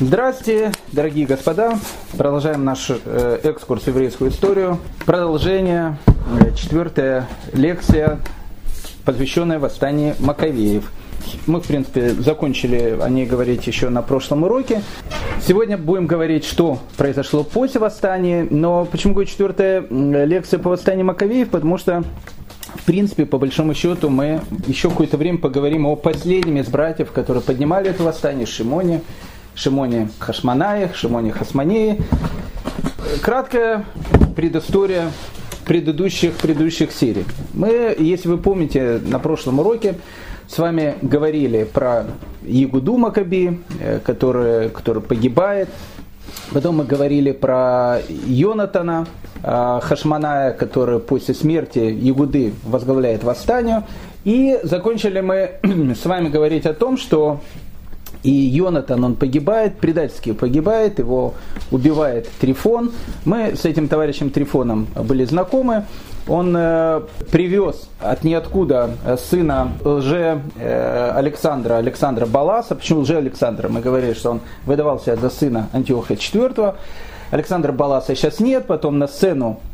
Здравствуйте, дорогие господа. Продолжаем наш э, экскурс в еврейскую историю. Продолжение, э, четвертая лекция, посвященная восстанию Маковеев. Мы, в принципе, закончили о ней говорить еще на прошлом уроке. Сегодня будем говорить, что произошло после восстания. Но почему говорю четвертая лекция по восстанию Маковеев? Потому что в принципе, по большому счету, мы еще какое-то время поговорим о последнем из братьев, которые поднимали это восстание, Шимоне, Шимоне Хашманаях, Шимоне Хасманеи. Краткая предыстория предыдущих, предыдущих серий. Мы, если вы помните, на прошлом уроке с вами говорили про Ягуду Макаби, э, который, который погибает. Потом мы говорили про Йонатана э, Хашманая, который после смерти Ягуды возглавляет восстание. И закончили мы с вами говорить о том, что и Йонатан, он погибает, предательски погибает, его убивает Трифон. Мы с этим товарищем Трифоном были знакомы. Он э, привез от ниоткуда сына лже э, Александра, Александра Баласа. Почему лже Александра? Мы говорили, что он выдавался за сына Антиоха IV. Александра Баласа сейчас нет, потом на сцену э,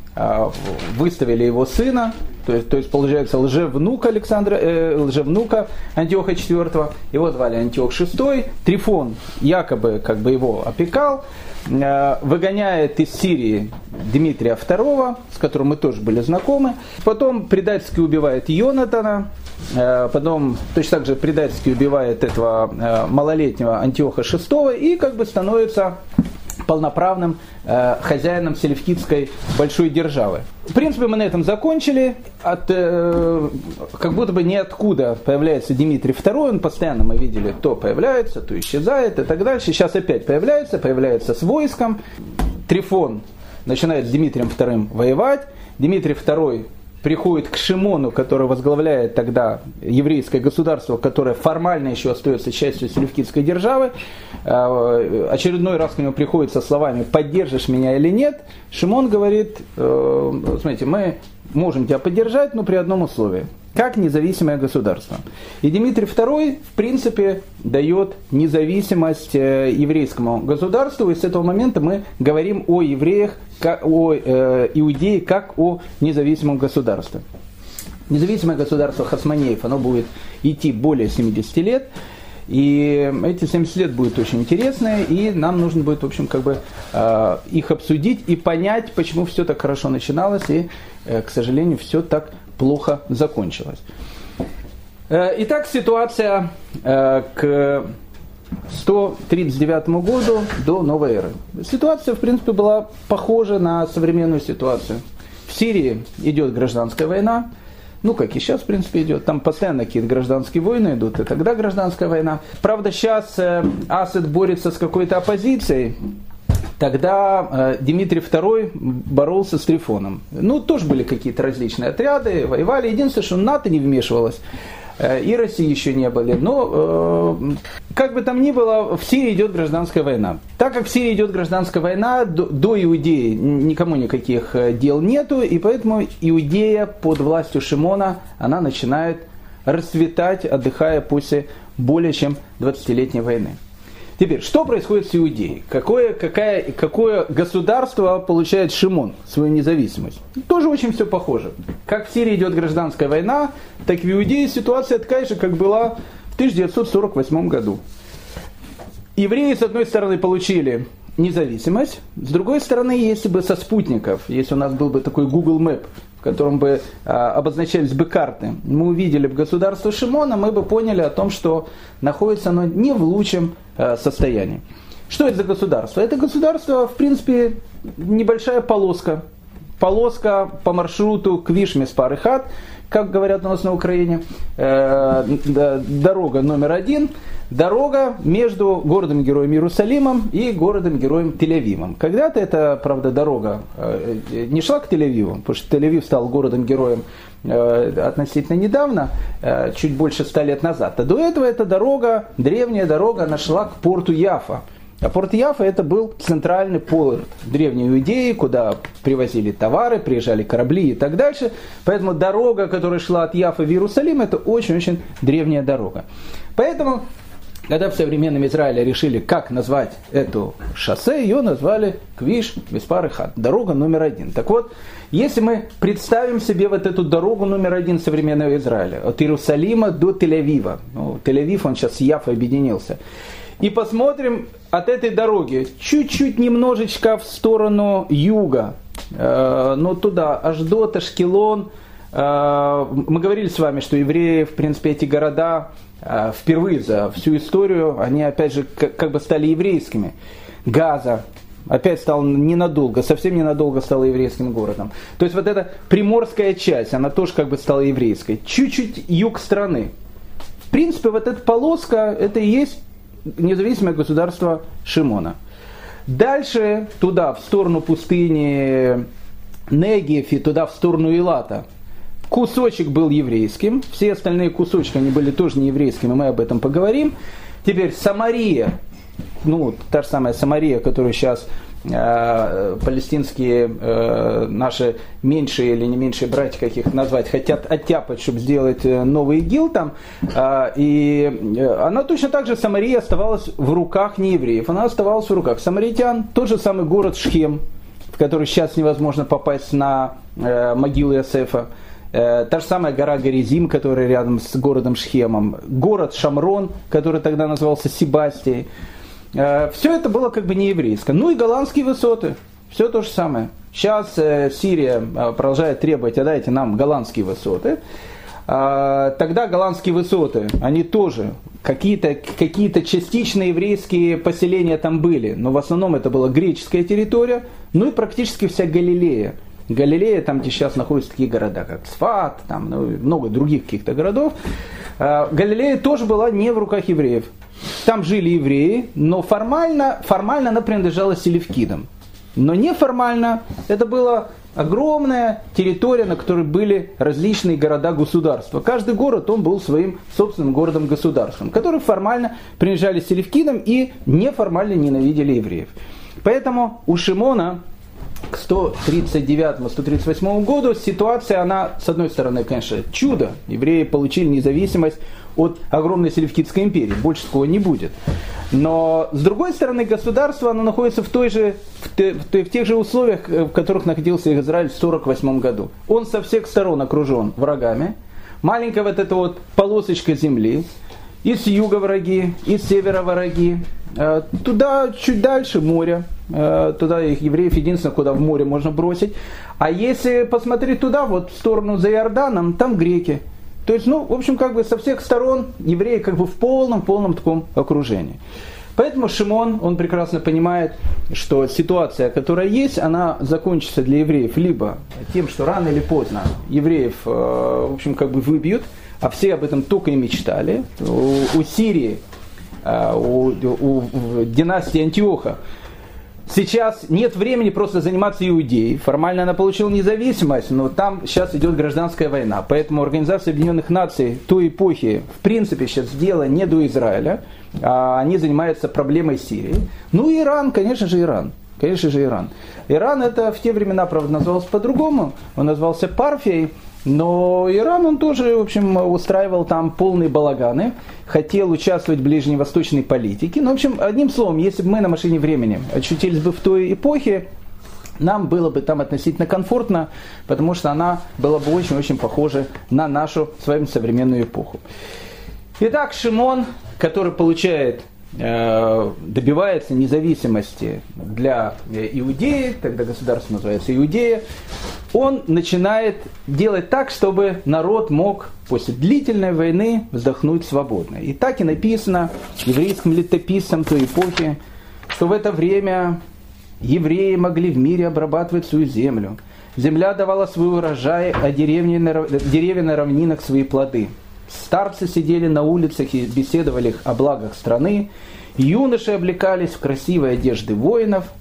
выставили его сына, то есть, то есть получается лжевнук Александра, э, лжевнука Антиоха IV, его звали Антиох VI, Трифон якобы как бы его опекал, э, выгоняет из Сирии Дмитрия II, с которым мы тоже были знакомы, потом предательски убивает Йонатана, э, потом точно так же предательски убивает этого э, малолетнего Антиоха VI и как бы становится полноправным э, хозяином селевкидской большой державы. В принципе, мы на этом закончили. От, э, как будто бы ниоткуда появляется Дмитрий II, он постоянно, мы видели, то появляется, то исчезает и так дальше. Сейчас опять появляется, появляется с войском. Трифон начинает с Дмитрием II воевать. Дмитрий II приходит к Шимону, который возглавляет тогда еврейское государство, которое формально еще остается частью селевкидской державы, э, очередной раз к нему приходит со словами «поддержишь меня или нет?», Шимон говорит, э, смотрите, мы можем тебя поддержать, но при одном условии – как независимое государство. И Дмитрий II, в принципе, дает независимость э, еврейскому государству, и с этого момента мы говорим о евреях, о э, иудеи, как о независимом государстве. Независимое государство Хасманеев, оно будет идти более 70 лет, и эти 70 лет будут очень интересные, и нам нужно будет, в общем, как бы э, их обсудить и понять, почему все так хорошо начиналось, и, к сожалению, все так плохо закончилось. Э, итак, ситуация э, к 139 году до новой эры. Ситуация, в принципе, была похожа на современную ситуацию. В Сирии идет гражданская война, ну, как и сейчас, в принципе, идет. Там постоянно какие-то гражданские войны идут, и тогда гражданская война. Правда, сейчас э, Асад борется с какой-то оппозицией, Тогда э, Дмитрий II боролся с Трифоном. Ну, тоже были какие-то различные отряды, воевали. Единственное, что НАТО не вмешивалось. Э, и России еще не были. Но, э, как бы там ни было, в Сирии идет гражданская война. Так как в Сирии идет гражданская война, до, до Иудеи никому никаких дел нету, и поэтому Иудея под властью Шимона, она начинает расцветать, отдыхая после более чем 20-летней войны. Теперь, что происходит с Иудеей? Какое, какая, какое государство получает Шимон, свою независимость? Тоже очень все похоже. Как в Сирии идет гражданская война, так в Иудее ситуация такая же, как была в 1948 году. Евреи, с одной стороны, получили независимость, с другой стороны, если бы со спутников, если у нас был бы такой Google Map, в котором бы а, обозначались бы карты, мы увидели бы государство Шимона, мы бы поняли о том, что находится оно не в лучшем а, состоянии. Что это за государство? Это государство, в принципе, небольшая полоска. Полоска по маршруту Квиш-Меспар Хат, как говорят у нас на Украине, э, дорога номер один – дорога между городом-героем Иерусалимом и городом-героем Тель-Авивом. Когда-то эта, правда, дорога э, не шла к Тель-Авиву, потому что Тель-Авив стал городом-героем э, относительно недавно, э, чуть больше ста лет назад. А до этого эта дорога, древняя дорога, она шла к порту Яфа. А порт Яфа это был центральный порт древней Иудеи, куда привозили товары, приезжали корабли и так дальше. Поэтому дорога, которая шла от Яфа в Иерусалим, это очень-очень древняя дорога. Поэтому Когда в современном Израиле решили, как назвать эту шоссе, ее назвали Квиш Виспар Хат, дорога номер один. Так вот, если мы представим себе вот эту дорогу номер один современного Израиля, от Иерусалима до Тель-Авива, ну, Тель-Авив, он сейчас с Яфой объединился, и посмотрим от этой дороги чуть-чуть немножечко в сторону юга, э, ну туда, аж до Ташкелон, э, мы говорили с вами, что евреи, в принципе, эти города впервые за всю историю они опять же как бы стали еврейскими. Газа опять стал ненадолго, совсем ненадолго стала еврейским городом. То есть вот эта приморская часть, она тоже как бы стала еврейской. Чуть-чуть юг страны. В принципе, вот эта полоска, это и есть независимое государство Шимона. Дальше туда, в сторону пустыни Негев и туда, в сторону Илата – Кусочек был еврейским, все остальные кусочки, они были тоже не еврейскими, мы об этом поговорим. Теперь Самария, ну, та же самая Самария, которую сейчас э, палестинские э, наши меньшие или не меньшие братья, как их назвать, хотят оттяпать, чтобы сделать э, новый ИГИЛ там. Э, и она точно так же, Самария оставалась в руках неевреев, она оставалась в руках самаритян. Тот же самый город Шхем, в который сейчас невозможно попасть на э, могилу Иосифа. Э, та же самая гора Горизим, которая рядом с городом Шхемом. Город Шамрон, который тогда назывался Себастией. Э, все это было как бы не еврейское. Ну и голландские высоты. Все то же самое. Сейчас э, Сирия продолжает требовать, отдайте нам голландские высоты. Тогда голландские высоты, они тоже какие-то какие частично еврейские поселения там были, но в основном это была греческая территория, ну и практически вся Галилея. Галилея, там, где сейчас находятся такие города, как Сфат, там ну, много других каких-то городов, а, Галилея тоже была не в руках евреев. Там жили евреи, но формально, формально она принадлежала селевкидам. Но неформально это была огромная территория, на которой были различные города-государства. Каждый город, он был своим собственным городом-государством, которые формально принадлежали селевкидам и неформально ненавидели евреев. Поэтому у Шимона к 139-138 году ситуация, она, с одной стороны, конечно, чудо. Евреи получили независимость от огромной Селевкидской империи. Больше такого не будет. Но, с другой стороны, государство, оно находится в, той же, в, те, в, в тех же условиях, э, в которых находился Израиль в 1948 году. Он со всех сторон окружен врагами. Маленькая вот эта вот полосочка земли. И с юга враги, и с севера враги. Э, туда чуть дальше море. Э, туда их евреев единственное, куда в море можно бросить. А если посмотреть туда, вот в сторону за Иорданом, там греки. То есть, ну, в общем, как бы со всех сторон евреи как бы в полном-полном таком окружении. Поэтому Шимон, он прекрасно понимает, что ситуация, которая есть, она закончится для евреев либо тем, что рано или поздно евреев, э, в общем, как бы выбьют, а все об этом только и мечтали. У, у Сирии, э, у, у, у династии Антиоха Сейчас нет времени просто заниматься Иудеей. Формально она получила независимость, но там сейчас идет гражданская война. Поэтому Организация Объединенных Наций той эпохи, в принципе, сейчас дело не до Израиля. А они занимаются проблемой Сирии. Ну и Иран, конечно же, Иран. Конечно же, Иран. Иран это в те времена, правда, назывался по-другому. Он назывался Парфией. Но Иран, он тоже, в общем, устраивал там полные балаганы, хотел участвовать в ближневосточной политике. Ну, в общем, одним словом, если бы мы на машине времени очутились бы в той эпохе, нам было бы там относительно комфортно, потому что она была бы очень-очень похожа на нашу с вами современную эпоху. Итак, Шимон, который получает добивается независимости для Иудеи, тогда государство называется Иудея, он начинает делать так, чтобы народ мог после длительной войны вздохнуть свободно. И так и написано еврейским летописцам той эпохи, что в это время евреи могли в мире обрабатывать свою землю. Земля давала свой урожай, а деревни, деревья на равнинах свои плоды – Старцы сидели на улицах и беседовали о благах страны. Юноши облекались в красивые одежды воинов.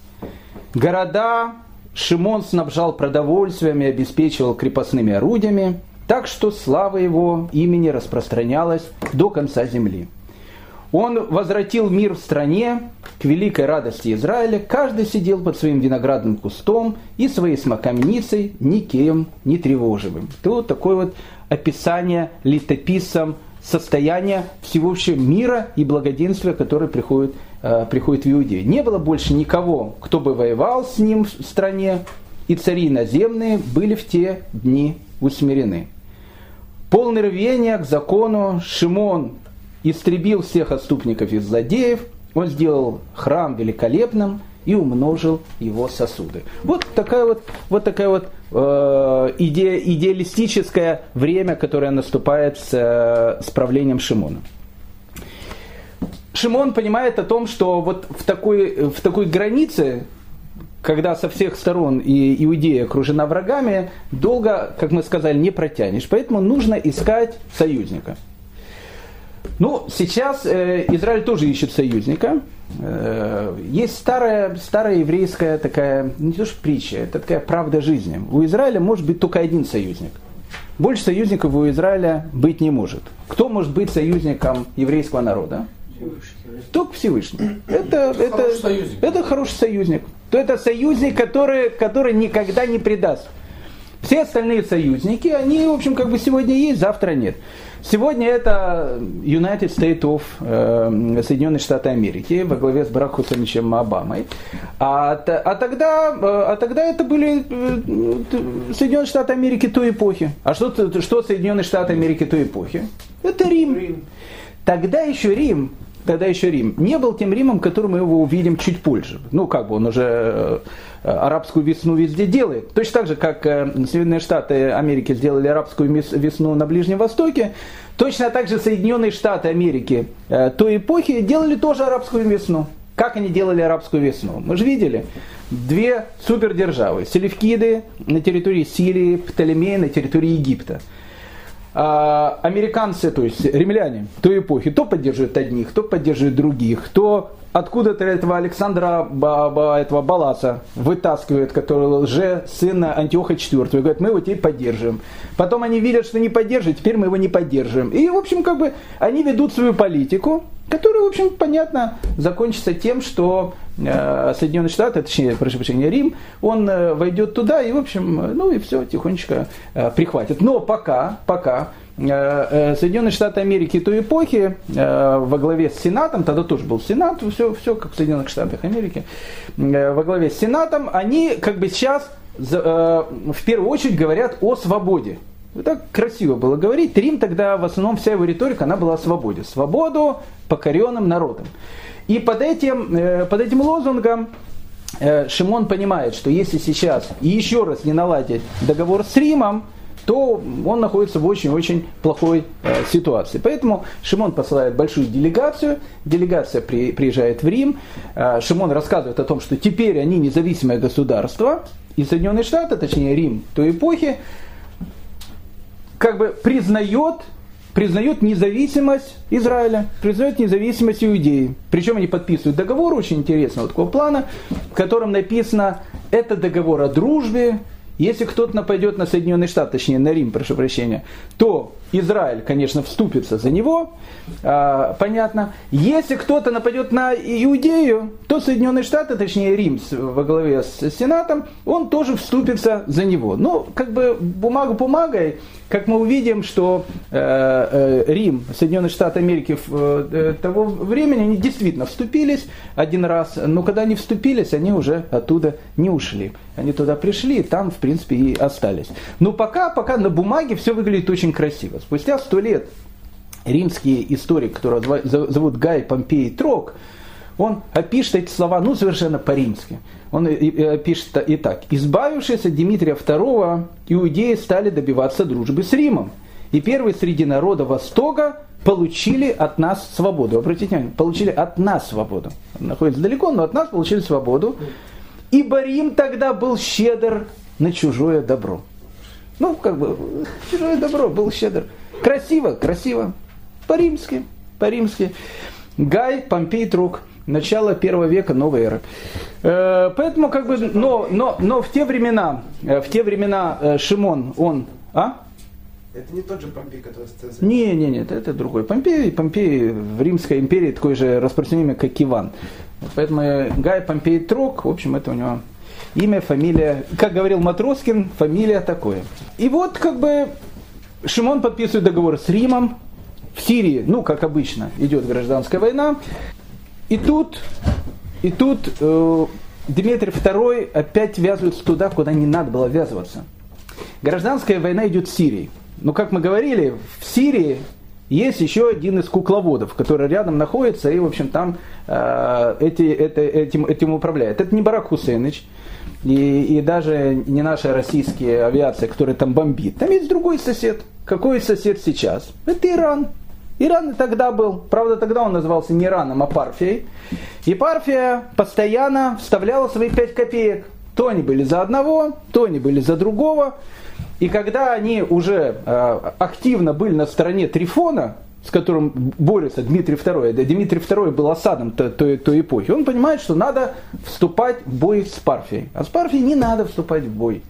Города Шимон снабжал продовольствием и обеспечивал крепостными орудиями, так что слава его имени распространялась до конца земли. Он возвратил мир в стране, к великой радости Израиля, каждый сидел под своим виноградным кустом и своей смокамницей, никем не тревоживым. Это вот такое вот описание летописцам состояние всего мира и благоденствия, которое приходит, э, приходит в Иудею. Не было больше никого, кто бы воевал с ним в стране, и цари наземные были в те дни усмирены. Полный рвения к закону Шимон истребил всех отступников и злодеев, он сделал храм великолепным и умножил его сосуды. Вот такая вот, вот такая вот э, иде, идеалистическое время, которое наступает с, э, с правлением Шимона. Шимон понимает о том, что вот в такой, в такой границе когда со всех сторон и Иудея окружена врагами, долго, как мы сказали, не протянешь. Поэтому нужно искать союзника. Ну, сейчас э, Израиль тоже ищет союзника. Э, есть старая, старая еврейская такая, не то что притча, это такая правда жизни. У Израиля может быть только один союзник. Больше союзников у Израиля быть не может. Кто может быть союзником еврейского народа? Только Всевышний. Это, это, это, хороший союзник. это хороший союзник. То это союзник, который, который никогда не предаст. Все остальные союзники, они, в общем, как бы сегодня есть, завтра нет. Сегодня это United States of э, Соединенные Штаты Америки во главе с Барак Хусейновичем Обамой. А, а, тогда, э, а тогда это были э, Соединенные Штаты Америки той эпохи. А что, что Соединенные Штаты Америки той эпохи? Это Рим. Рим. Тогда еще Рим тогда еще Рим, не был тем Римом, которым мы его увидим чуть позже. Ну, как бы он уже э, арабскую весну везде делает. Точно так же, как э, Соединенные Штаты Америки сделали арабскую весну на Ближнем Востоке, точно так же Соединенные Штаты Америки э, той эпохи делали тоже арабскую весну. Как они делали арабскую весну? Мы же видели. Две супердержавы. Селевкиды на территории Сирии, Птолемеи на территории Египта. А, американцы, то есть римляне той эпохи, то поддерживают одних, то поддерживают других, то откуда-то этого Александра этого Баласа вытаскивают, который лже сына Антиоха IV, и говорят, мы его теперь поддерживаем. Потом они видят, что не поддерживают, теперь мы его не поддерживаем. И, в общем, как бы они ведут свою политику, которая, в общем, понятно, закончится тем, что Соединенные Штаты, точнее, прошу прощения, Рим, он э, войдет туда и, в общем, ну и все, тихонечко э, прихватит. Но пока, пока Соединенные Штаты Америки той эпохи во главе с Сенатом, тогда тоже был Сенат, все, все как в Соединенных Штатах Америки, во главе с Сенатом, они как бы сейчас в первую очередь говорят о свободе. Так красиво было говорить. Рим тогда в основном вся его риторика, она была о свободе. Свободу покоренным народам. И под этим, э, под этим лозунгом э, Шимон понимает, что если сейчас еще раз не наладить договор с Римом, то он находится в очень-очень плохой э, ситуации. Поэтому Шимон посылает большую делегацию, делегация при, приезжает в Рим, Шимон рассказывает о том, что теперь они независимое государство, и Соединенные Штаты, точнее Рим той эпохи, как бы признает, признает независимость Израиля, признает независимость Иудеи. Причем они подписывают договор очень интересного такого плана, в котором написано, это договор о дружбе, если кто-то нападет на Соединенные Штаты, точнее на Рим, прошу прощения, то Израиль, конечно, вступится за него, а, понятно. Если кто-то нападет на Иудею, то Соединенные Штаты, точнее Рим во главе с Сенатом, он тоже вступится за него. Ну, как бы бумага бумагой, как мы увидим, что э, э, Рим, Соединенные Штаты Америки э, того времени, они действительно вступились один раз, но когда они вступились, они уже оттуда не ушли. Они туда пришли, и там, в принципе, и остались. Но пока, пока на бумаге все выглядит очень красиво. Спустя сто лет римский историк, которого зовут Гай Помпей Трок, он опишет эти слова, ну, совершенно по-римски. Он пишет и так. «Избавившись от Дмитрия II, иудеи стали добиваться дружбы с Римом. И первые среди народа Востока получили от нас свободу. Обратите внимание, получили от нас свободу. Находится далеко, но от нас получили свободу. Ибо Рим тогда был щедр на чужое добро. Ну, как бы, чужое добро, был щедр. Красиво, красиво. По-римски, по-римски. Гай Помпей Трук начало первого века новой эры. Э, поэтому как бы, но, но, но в те времена, э, в те времена э, Шимон, он, а? Это не тот же Помпей, который с Цезарем? Не, не, нет, это другой. Помпей, Помпей в Римской империи такой же распространенный, как Иван. Поэтому Гай Помпей Трок, в общем, это у него имя, фамилия. Как говорил Матроскин, фамилия такое. И вот как бы Шимон подписывает договор с Римом, В Сирии, ну, как обычно, идет гражданская война. И тут, и тут э, Дмитрий II опять ввязывается туда, куда не надо было ввязываться. Гражданская война идет в Сирии. Но, как мы говорили, в Сирии есть еще один из кукловодов, который рядом находится и, в общем, там э, эти, это, этим, этим управляет. Это не Барак Хусейнович, и, и даже не наша российская авиация, которая там бомбит. Там есть другой сосед. Какой сосед сейчас? Это Иран. Иран тогда был. Правда, тогда он назывался не Ираном, а Парфией. И Парфия постоянно вставляла свои пять копеек. То они были за одного, то они были за другого. И когда они уже э, активно были на стороне Трифона, с которым борется Дмитрий II, да Дмитрий II был осадом той, той, той эпохи, он понимает, что надо вступать в бой с Парфией. А с Парфией не надо вступать в бой.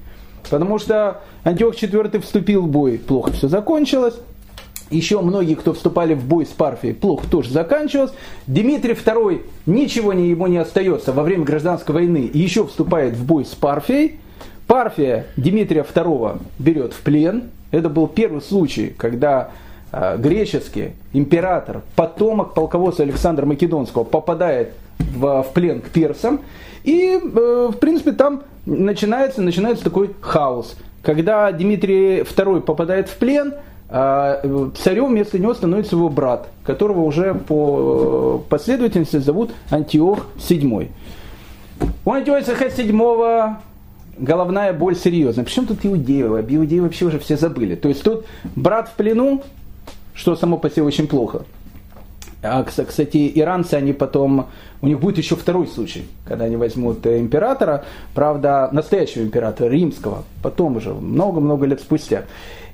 Потому что Антиох IV вступил в бой, плохо все закончилось. Еще многие, кто вступали в бой с Парфией, плохо тоже заканчивалось. Дмитрий II, ничего не, ему не остается во время гражданской войны, еще вступает в бой с Парфией. Парфия Дмитрия II берет в плен. Это был первый случай, когда греческий император, потомок полководца Александра Македонского, попадает в, в плен к персам. И, э, в принципе, там начинается, начинается такой хаос. Когда Дмитрий II попадает в плен, э, царем вместо него становится его брат, которого уже по последовательности зовут Антиох VII. У Антиоха VII головная боль серьезная. Причем тут иудеи? Об иудеи вообще уже все забыли. То есть тут брат в плену, что само по себе очень плохо. А, кстати, иранцы, они потом, у них будет еще второй случай, когда они возьмут императора, правда, настоящего императора, римского, потом уже, много-много лет спустя.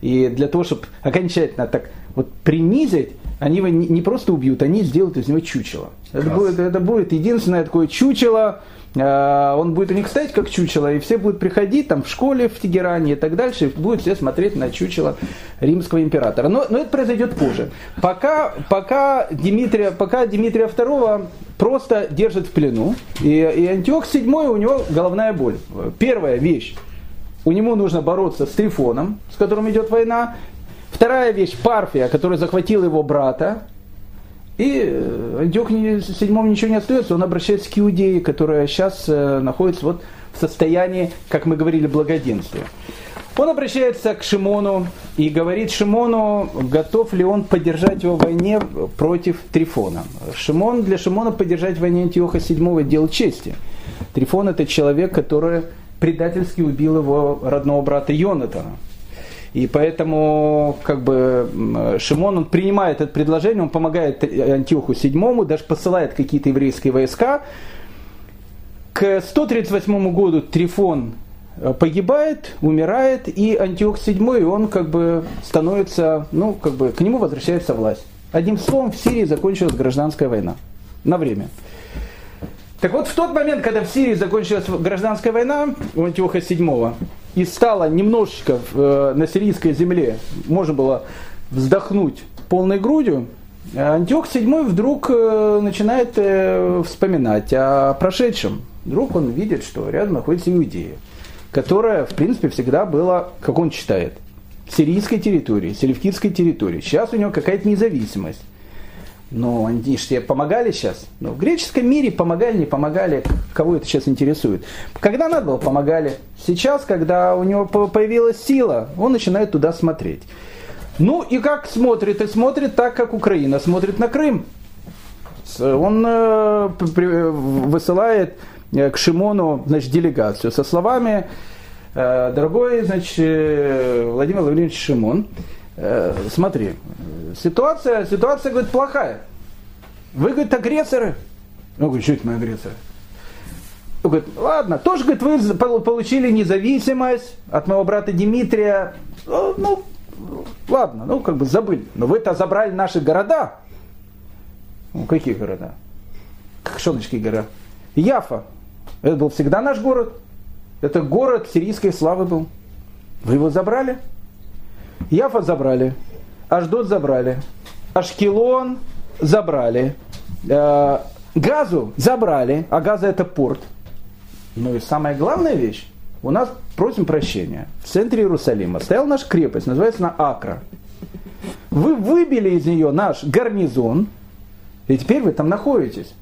И для того, чтобы окончательно так вот принизить, они его не просто убьют, они сделают из него чучело. Это будет, это будет единственное такое чучело, а, он будет у них стоять как чучело, и все будут приходить там в школе в Тегеране и так дальше, и будут все смотреть на чучело римского императора. Но, но это произойдет позже. Пока, пока, Дмитрия, пока Дмитрия II просто держит в плену, и, и Антиох VII у него головная боль. Первая вещь, у него нужно бороться с Трифоном, с которым идет война. Вторая вещь, Парфия, который захватил его брата, и э, Антиох седьмому ничего не остается, он обращается к Иудее, которая сейчас э, находится вот в состоянии, как мы говорили, благоденствия. Он обращается к Шимону и говорит Шимону, готов ли он поддержать его в войне против Трифона. Шимон, для Шимона поддержать в войне Антиоха VII дело чести. Трифон это человек, который предательски убил его родного брата Йонатана. И поэтому как бы Шимон он принимает это предложение, он помогает Антиоху VII, даже посылает какие-то еврейские войска. К 138 году Трифон э, погибает, умирает, и Антиох VII, он как бы становится, ну, как бы к нему возвращается власть. Одним словом, в Сирии закончилась гражданская война. На время. Так вот, в тот момент, когда в Сирии закончилась гражданская война у Антиоха VII, и стало немножечко э, на сирийской земле, можно было вздохнуть полной грудью, Антиох VII вдруг э, начинает э, вспоминать о прошедшем. Вдруг он видит, что рядом находится Иудея, которая, в принципе, всегда была, как он считает, сирийской территории, селевкидской территории. Сейчас у него какая-то независимость. Но они же тебе помогали сейчас. Но в греческом мире помогали, не помогали, кого это сейчас интересует. Когда надо было, помогали. Сейчас, когда у него появилась сила, он начинает туда смотреть. Ну и как смотрит? И смотрит так, как Украина смотрит на Крым. Он э, высылает э, к Шимону значит, делегацию со словами э, «Дорогой значит, Владимир Владимирович Шимон, Э, смотри, ситуация, ситуация, говорит, плохая. Вы, говорит, агрессоры. Ну, говорит, что это мы агрессоры? Он говорит, ладно, тоже, говорит, вы получили независимость от моего брата Дмитрия. Ну, ну, ладно, ну, как бы забыли. Но вы-то забрали наши города. Ну, какие города? Шоночки города. Яфа. Это был всегда наш город. Это город сирийской славы был. Вы его забрали? Яфа забрали, Аждот забрали, Ашкелон забрали, э, Газу забрали, а Газа это порт. Ну и самая главная вещь, у нас, просим прощения, в центре Иерусалима стояла наша крепость, называется она Акра. Вы выбили из нее наш гарнизон, и теперь вы там находитесь.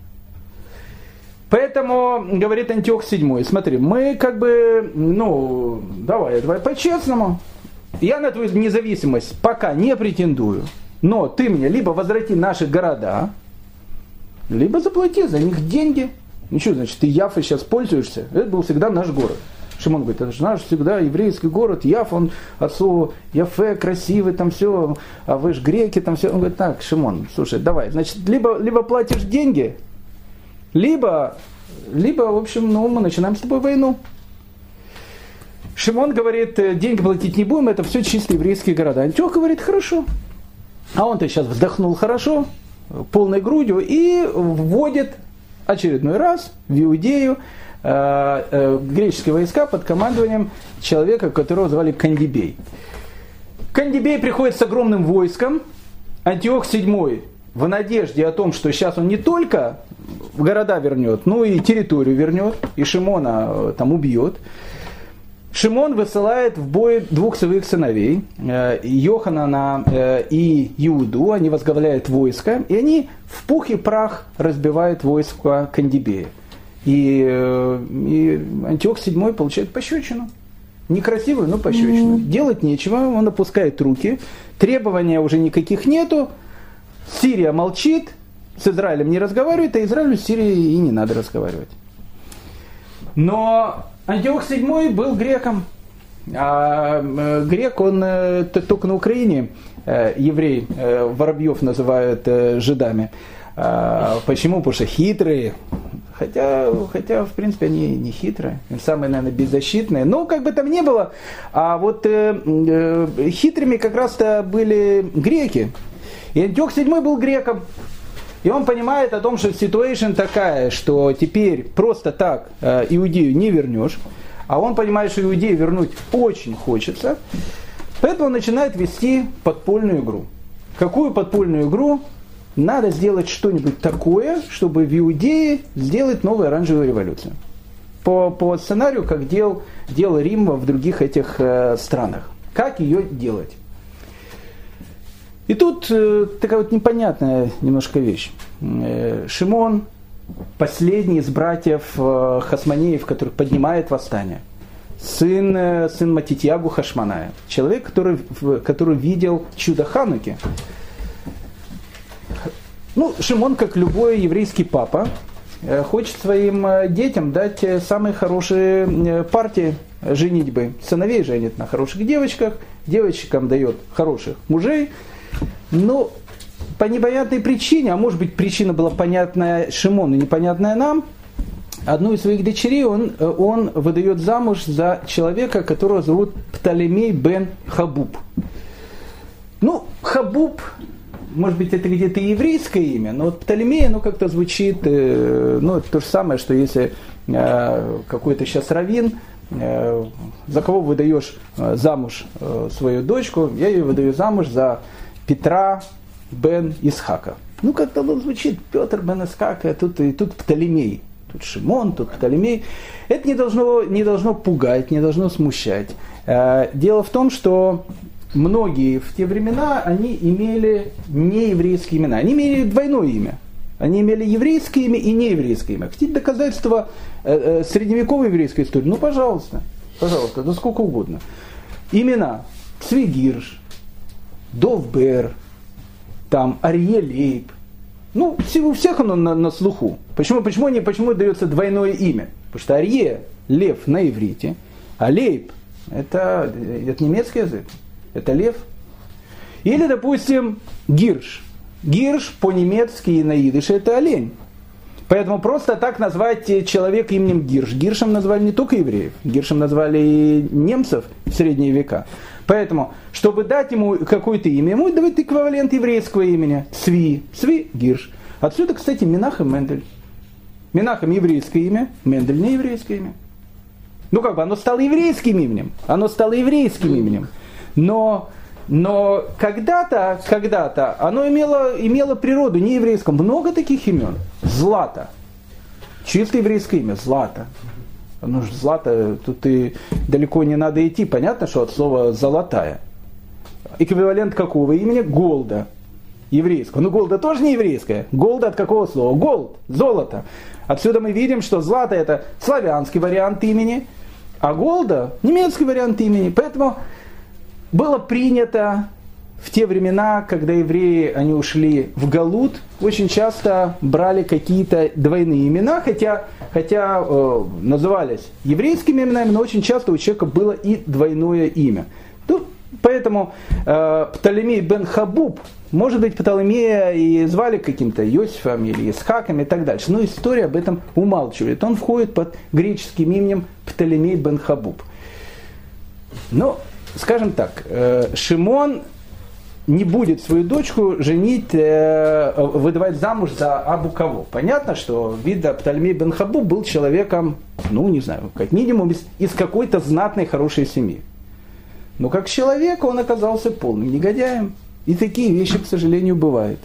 Поэтому, говорит Антиох VII, смотри, мы как бы, ну, давай, давай по-честному. Я на твою независимость пока не претендую, но ты мне либо возврати наши города, либо заплати за них деньги. Ну что, значит, ты Яфой сейчас пользуешься? Это был всегда наш город. Шимон говорит, это же наш всегда еврейский город, Яф, он от слова Яфе, красивый, там все, а вы же греки, там все. Он говорит, так, Шимон, слушай, давай, значит, либо, либо платишь деньги, либо, либо, в общем, ну, мы начинаем с тобой войну. Шимон говорит, «Э, деньги платить не будем, это все чисто еврейские города. Антиох говорит, хорошо. А он-то сейчас вздохнул хорошо, полной грудью, и вводит очередной раз в Иудею э, э, греческие войска под командованием человека, которого звали Кандибей. Кандибей приходит с огромным войском, Антиох VII в надежде о том, что сейчас он не только города вернет, но и территорию вернет, и Шимона там убьет. Шимон высылает в бой двух своих сыновей, э, Йоханана э, и Иуду, они возглавляют войско, и они в пух и прах разбивают войско Кандибея. И, и Антиох VII получает пощечину. Некрасивую, но пощечину. Mm-hmm. Делать нечего, он опускает руки, требования уже никаких нету, Сирия молчит, с Израилем не разговаривает, а Израилю с Сирией и не надо разговаривать. Но Антиох VII был греком. А э, грек, он э, только на Украине, э, еврей, Воробьев называют жидами. А, почему? Потому что хитрые. Хотя, хотя, в принципе, они не хитрые. Самые, наверное, беззащитные. Но как бы там ни было. А вот хитрыми как раз-то были греки. И Антиох VII был греком. И он понимает о том, что ситуация такая, что теперь просто так э, Иудею не вернешь. А он понимает, что Иудею вернуть очень хочется. Поэтому он начинает вести подпольную игру. Какую подпольную игру? Надо сделать что-нибудь такое, чтобы в Иудее сделать новую оранжевую революцию. По, по сценарию, как делал, делал Рим в других этих э, странах. Как ее делать? И тут э, такая вот непонятная немножко вещь. Э, Шимон, последний из братьев э, Хасманеев, который поднимает восстание. Сын, э, сын Матитьягу Хашманая. Человек, который, который видел чудо Хануки. Ну, Шимон, как любой еврейский папа, э, хочет своим э, детям дать э, самые хорошие партии женитьбы. Сыновей женит на хороших девочках, девочкам дает хороших мужей, но по непонятной причине, а может быть причина была понятная Шимону, непонятная нам, одну из своих дочерей он, он выдает замуж за человека, которого зовут Птолемей бен Хабуб. Ну, Хабуб, может быть, это где-то еврейское имя, но вот Птолемей, оно как-то звучит, э, ну, это то же самое, что если э, какой-то сейчас раввин, э, за кого выдаешь замуж свою дочку, я ее выдаю замуж за Петра бен Исхака. Ну, как-то оно звучит, Петр бен Исхака, тут, и тут Птолемей. Тут Шимон, тут Птолемей. Это не должно, не должно пугать, не должно смущать. Э, дело в том, что многие в те времена, они имели нееврейские имена. Они имели двойное имя. Они имели еврейское имя и нееврейское имя. Хотите доказательства э, э, средневековой еврейской истории? Ну, пожалуйста. Пожалуйста, да сколько угодно. Имена. Цвигирш, Довбер, там Арье Лейб. Ну, у всех оно на, на слуху. Почему, почему, не, почему дается двойное имя? Потому что Арье – лев на иврите, а Лейб – это, это немецкий язык, это лев. Или, допустим, Гирш. Гирш по-немецки и на идыше – это олень. Поэтому просто так назвать человека именем Гирш. Гиршем назвали не только евреев, Гиршем назвали и немцев в средние века. Поэтому, чтобы дать ему какое-то имя, ему давать эквивалент еврейского имени. Сви. Сви Гирш. Отсюда, кстати, Минах и Мендель. Минахом еврейское имя, Мендель не еврейское имя. Ну как бы оно стало еврейским именем. Оно стало еврейским именем. Но, но когда-то, когда-то оно имело, имело природу не еврейском. Много таких имен. Злата. Чисто еврейское имя. Злата. Ну, злато, тут и далеко не надо идти. Понятно, что от слова золотая. эквивалент какого имени? Голда. Еврейского. Ну, голда тоже не еврейская. Голда от какого слова? Голд, золото. Отсюда мы видим, что злато это славянский вариант имени, а голда немецкий вариант имени. Поэтому было принято в те времена, когда евреи они ушли в Галут, очень часто брали какие-то двойные имена, хотя, хотя э, назывались еврейскими именами, но очень часто у человека было и двойное имя. Ну, поэтому э, Птолемей бен Хабуб, может быть, Птолемея и звали каким-то Иосифом или Исхаком и так дальше, но история об этом умалчивает. Он входит под греческим именем Птолемей бен Хабуб. Но, скажем так, э, Шимон не будет свою дочку женить, э, выдавать замуж за Абу кого. Понятно, что вида Птальмей бен Хабу был человеком, ну не знаю, как минимум из, из какой-то знатной хорошей семьи. Но как человек он оказался полным негодяем. И такие вещи, к сожалению, бывают.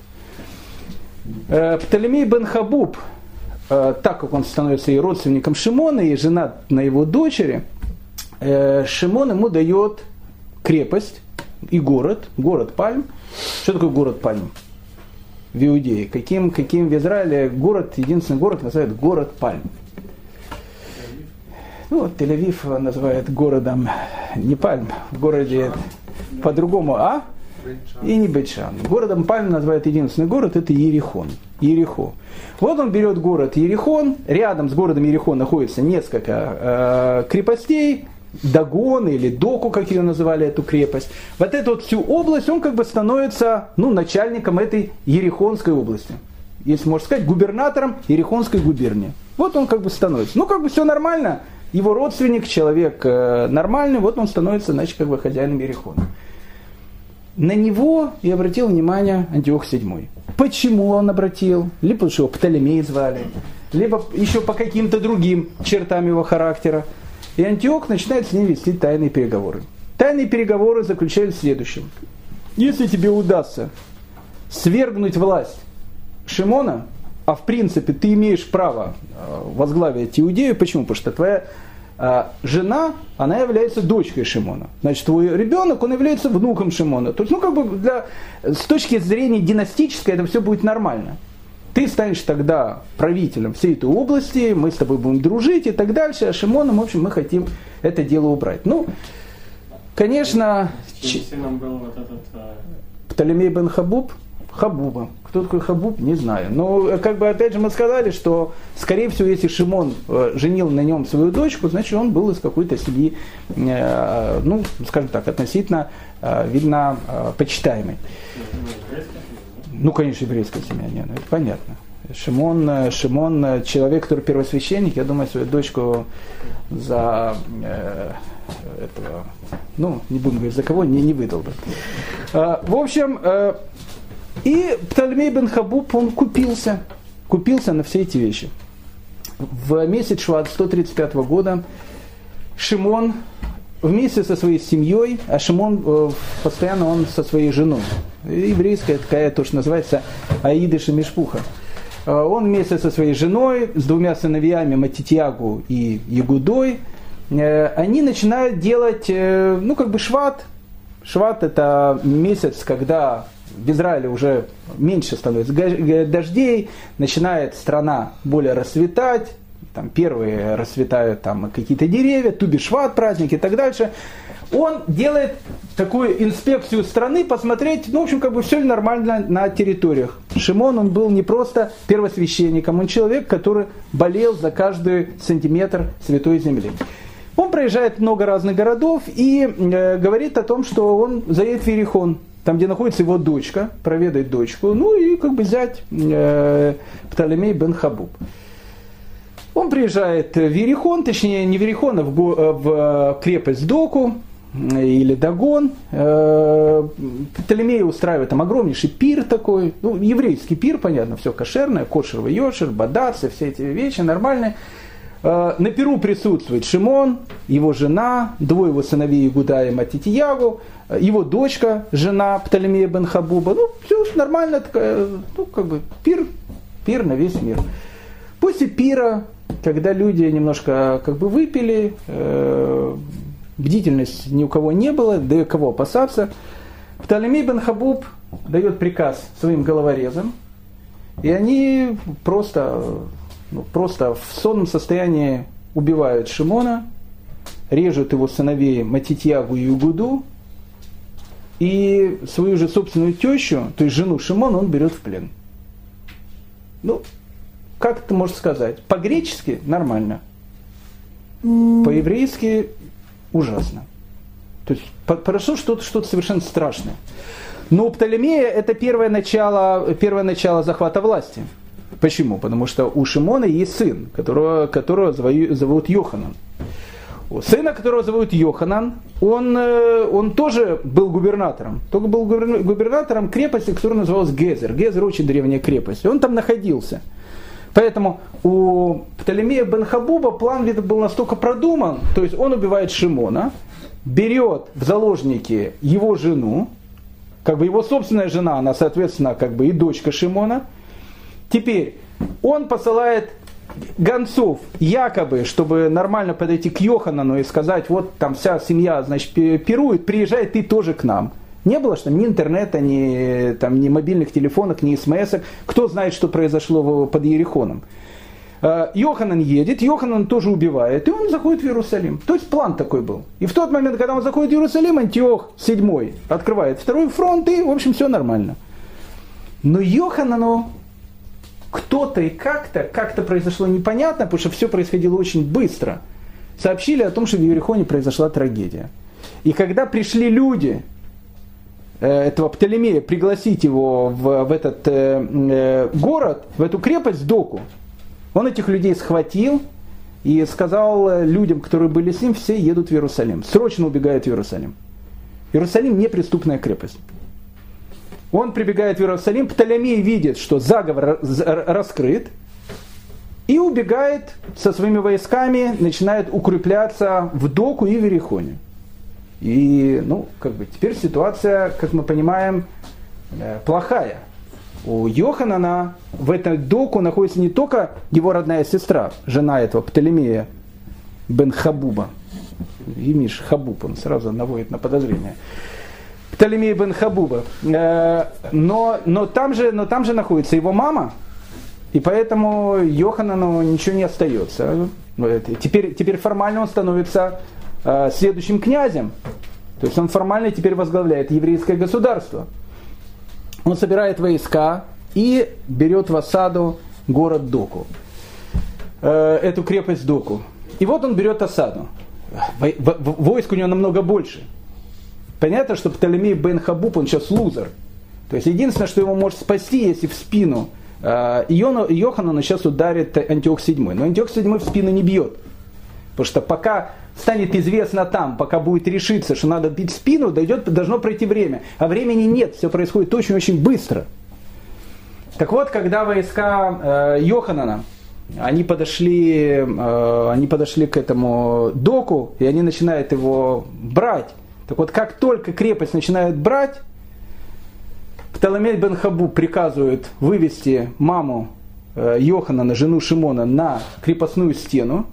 Э, Птолемей бен Хабуб, э, так как он становится и родственником Шимона, и женат на его дочери, Шимон ему дает крепость, и город, город Пальм. Что такое город Пальм? В Иудее. Каким, каким в Израиле город, единственный город называют город Пальм. Ну, вот Тель-Авив называют городом не Пальм, в городе по-другому, а? И не Бетшан. Городом Пальм называют единственный город, это Ерихон. Ерихо. Вот он берет город Ерихон, рядом с городом Ерихон находится несколько э, крепостей, Дагон или Доку, как ее называли, эту крепость. Вот эту вот всю область, он как бы становится ну, начальником этой Ерехонской области. Если можно сказать, губернатором Ерехонской губернии. Вот он как бы становится. Ну, как бы все нормально. Его родственник, человек э, нормальный, вот он становится, значит, как бы хозяином Ерехона. На него и обратил внимание Антиох VII. Почему он обратил? Либо потому что его Птолемей звали, либо еще по каким-то другим чертам его характера. И Антиох начинает с ним вести тайные переговоры. Тайные переговоры заключались в следующем. Если тебе удастся свергнуть власть Шимона, а в принципе ты имеешь право э, возглавить Иудею, почему? Потому что твоя э, жена, она является дочкой Шимона. Значит, твой ребенок, он является внуком Шимона. То есть, ну, как бы для, с точки зрения династической это все будет нормально ты станешь тогда правителем всей этой области, мы с тобой будем дружить и так дальше, а Шимоном, в общем, мы хотим это дело убрать. Ну, конечно... Сыном был вот этот... А, Птолемей бен Хабуб, Хабуба. Кто такой Хабуб, не знаю. Но, как бы, опять же, мы сказали, что, скорее всего, если Шимон э, женил на нем свою дочку, значит, он был из какой-то семьи, э, ну, скажем так, относительно, э, видно, почитаемой. Ну, конечно, еврейская семья, нет, ну, это понятно. Шимон, э, Шимон, э, человек, который первосвященник, я думаю, свою дочку за э, этого, ну, не будем говорить за кого, не, не выдал бы. Э, в общем, э, и Птолемей бен Хабуб, он купился, купился на все эти вещи. В месяц Шват 135 года Шимон вместе со своей семьей, а Шимон э, постоянно он со своей женой. Еврейская такая тоже называется Аида Шемишпуха. Э, он вместе со своей женой, с двумя сыновьями Матитьягу и Ягудой, э, они начинают делать, ну как бы шват. Шват это месяц, когда в Израиле уже меньше становится дождей, начинает страна более расцветать, там первые расцветают там какие-то деревья, Тубишват праздник и так дальше. Он делает такую инспекцию страны, посмотреть, ну, в общем, как бы все ли нормально на территориях. Шимон, он был не просто первосвященником, он человек, который болел за каждый сантиметр Святой Земли. Он проезжает много разных городов и э, говорит о том, что он заедет в Иерихон, там, где находится его дочка, проведает дочку, ну и как бы взять э, Птолемей бен Хабуб. Он приезжает в Верихон, точнее не Верихон, а в, э, в крепость Доку или Дагон. Э, Птолемей устраивает там огромнейший пир такой, ну, еврейский пир, понятно, все кошерное, кошер, йошер, бадацы, все эти вещи нормальные. Э, на пиру присутствует Шимон, его жена, двое его сыновей Игуда и Матитиягу, его дочка, жена Птолемея бен Хабуба. Ну, все нормально, такая, ну, как бы пир, пир на весь мир. После пира когда люди немножко как бы выпили, э, бдительность ни у кого не было, да и кого опасаться, Птолемей бен Хабуб дает приказ своим головорезам, и они просто, ну, просто в сонном состоянии убивают Шимона, режут его сыновей Матитьягу и Югуду, и свою же собственную тещу, то есть жену Шимона, он берет в плен. Ну, как это можно сказать? По-гречески нормально. По-еврейски ужасно. То есть прошло что-то что совершенно страшное. Но у Птолемея это первое начало, первое начало захвата власти. Почему? Потому что у Шимона есть сын, которого, которого зовут Йоханан. У сына, которого зовут Йоханан, он, э, он тоже был губернатором. Только был губернатором крепости, которая называлась Гезер. Гезер очень древняя крепость. Он там находился. Поэтому у Птолемея бен Хабуба план видно был настолько продуман, то есть он убивает Шимона, берет в заложники его жену, как бы его собственная жена, она, соответственно, как бы и дочка Шимона. Теперь он посылает гонцов, якобы, чтобы нормально подойти к Йоханану и сказать, вот там вся семья, значит, пирует, приезжай ты тоже к нам. Не было что ни интернета, ни, там, ни мобильных телефонов, ни смс. Кто знает, что произошло под Ерехоном. Э, Йоханан едет, Йоханан тоже убивает, и он заходит в Иерусалим. То есть план такой был. И в тот момент, когда он заходит в Иерусалим, Антиох седьмой открывает второй фронт, и, в общем, все нормально. Но Йоханану кто-то и как-то, как-то произошло непонятно, потому что все происходило очень быстро. Сообщили о том, что в Иерихоне произошла трагедия. И когда пришли люди, этого Птолемея, пригласить его в, в этот э, э, город, в эту крепость, Доку, он этих людей схватил и сказал людям, которые были с ним, все едут в Иерусалим. Срочно убегают в Иерусалим. Иерусалим не преступная крепость. Он прибегает в Иерусалим, Птолемей видит, что заговор раскрыт, и убегает со своими войсками, начинает укрепляться в Доку и Верихоне. И, ну, как бы теперь ситуация, как мы понимаем, э, плохая у Йоханана в этой доку находится не только его родная сестра, жена этого Птолемея бен Хабуба. Имиш Хабуб, он сразу наводит на подозрение. Птолемей бен Хабуба. Э, но, но, там же, но там же находится его мама, и поэтому Йоханану ничего не остается. Теперь, теперь формально он становится э, следующим князем. То есть он формально теперь возглавляет еврейское государство он собирает войска и берет в осаду город Доку, э, эту крепость Доку. И вот он берет осаду. Войск у него намного больше. Понятно, что Птолемей бен Хабуб, он сейчас лузер. То есть единственное, что его может спасти, если в спину э, Йоханану сейчас ударит Антиох VII. Но Антиох VII в спину не бьет. Потому что пока станет известно там, пока будет решиться, что надо бить спину, дойдет, должно пройти время. А времени нет, все происходит очень-очень быстро. Так вот, когда войска э, Йоханана, они подошли, э, они подошли к этому доку, и они начинают его брать. Так вот, как только крепость начинают брать, Птоломей бен Хабу приказывает вывести маму э, Йоханана, жену Шимона, на крепостную стену,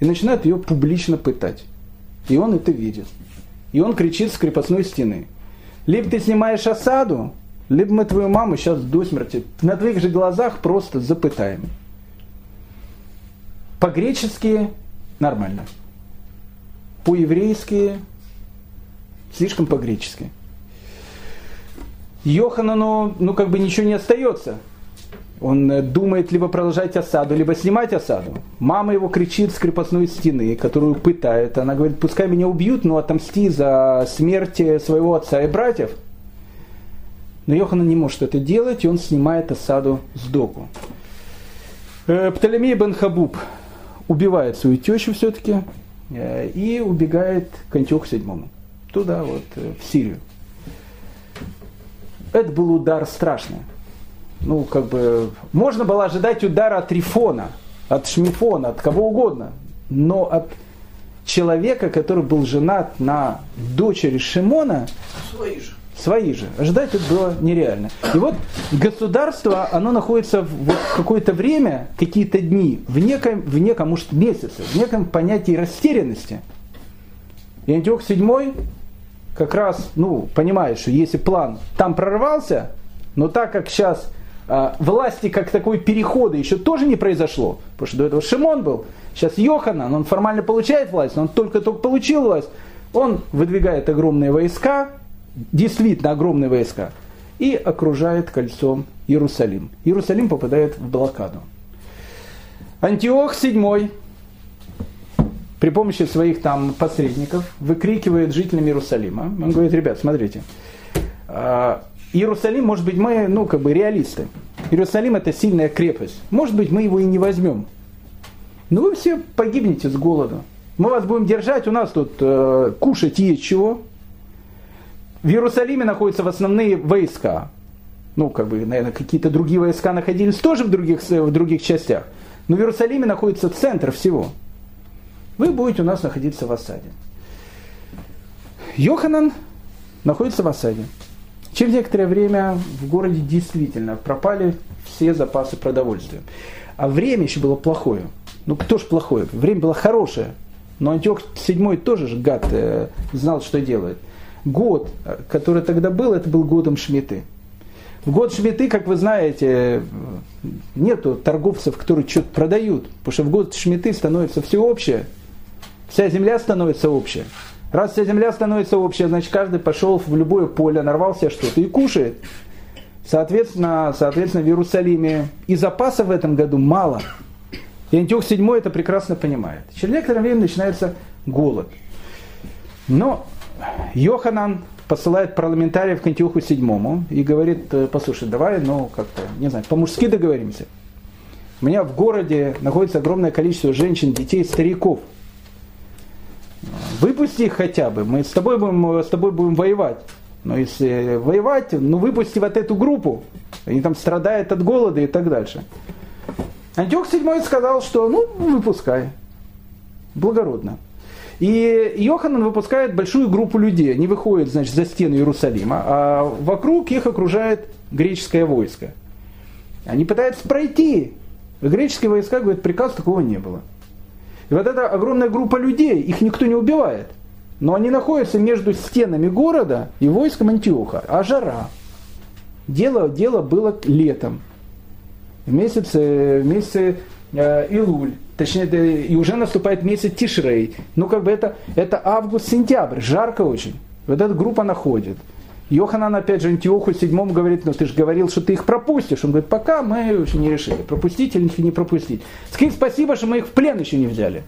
и начинают ее публично пытать. И он это видит. И он кричит с крепостной стены. Либо ты снимаешь осаду, либо мы твою маму сейчас до смерти на твоих же глазах просто запытаем. По-гречески нормально. По-еврейски слишком по-гречески. Йоханану, ну, как бы ничего не остается. Он э, думает либо продолжать осаду, либо снимать осаду. Мама его кричит с крепостной стены, которую пытает. Она говорит, пускай меня убьют, но отомсти за смерть своего отца и братьев. Но Йоханан не может это делать, и он снимает осаду с доку. Э, Птолемей бен Хабуб убивает свою тещу все-таки э, и убегает к Антиоху VII. Туда, вот, в Сирию. Это был удар страшный ну, как бы, можно было ожидать удара от Трифона, от Шмифона, от кого угодно, но от человека, который был женат на дочери Шимона, свои же. Свои же. Ожидать это было нереально. И вот государство, оно находится в вот какое-то время, какие-то дни, в неком, в неком, может, месяце, в неком понятии растерянности. И Антиох VII как раз, ну, понимает, что если план там прорвался, но так как сейчас власти как такой перехода еще тоже не произошло, потому что до этого Шимон был, сейчас Йоханан, он формально получает власть, но он только-только получил власть, он выдвигает огромные войска, действительно огромные войска, и окружает кольцом Иерусалим. Иерусалим попадает в блокаду. Антиох VII при помощи своих там посредников выкрикивает жителям Иерусалима. Он говорит, ребят, смотрите, а, Иерусалим, может быть, мы, ну, как бы реалисты. Иерусалим это сильная крепость. Может быть, мы его и не возьмем. Но вы все погибнете с голода. Мы вас будем держать, у нас тут э, кушать есть чего. В Иерусалиме находятся в основные войска. Ну, как бы, наверное, какие-то другие войска находились тоже в других, в других частях. Но в Иерусалиме находится центр всего вы будете у нас находиться в осаде. Йоханан находится в осаде. Через некоторое время в городе действительно пропали все запасы продовольствия. А время еще было плохое. Ну кто ж плохое? Время было хорошее. Но Антиох VII тоже же гад э, знал, что делает. Год, который тогда был, это был годом Шмиты. В год Шмиты, как вы знаете, нету торговцев, которые что-то продают. Потому что в год Шмиты становится всеобщее, вся земля становится общая. Раз вся земля становится общая, значит каждый пошел в любое поле, нарвался что-то и кушает. Соответственно, соответственно, в Иерусалиме и запасов в этом году мало. И Антиох VII это прекрасно понимает. Через некоторое время начинается голод. Но Йоханан посылает парламентариев к Антиоху VII и говорит, «Э, послушай, давай, ну, как-то, не знаю, по-мужски договоримся. У меня в городе находится огромное количество женщин, детей, стариков – Выпусти их хотя бы, мы с тобой будем, с тобой будем воевать. Но если воевать, ну выпусти вот эту группу. Они там страдают от голода и так дальше. Антиох VII сказал, что ну выпускай. Благородно. И Йоханан выпускает большую группу людей. Они выходят, значит, за стены Иерусалима, а вокруг их окружает греческое войско. Они пытаются пройти. Греческие войска говорят, приказ такого не было. И вот эта огромная группа людей, их никто не убивает. Но они находятся между стенами города и войском Антиоха. А жара. Дело, дело было летом. В месяце, в месяце э, Илуль. Точнее, и уже наступает месяц Тишрей. Ну, как бы это, это август-сентябрь. Жарко очень. Вот эта группа находит. Йоханан, опять же, Антиоху седьмому говорит, ну ты же говорил, что ты их пропустишь. Он говорит, пока мы еще не решили, пропустить или не пропустить. Скажи спасибо, что мы их в плен еще не взяли.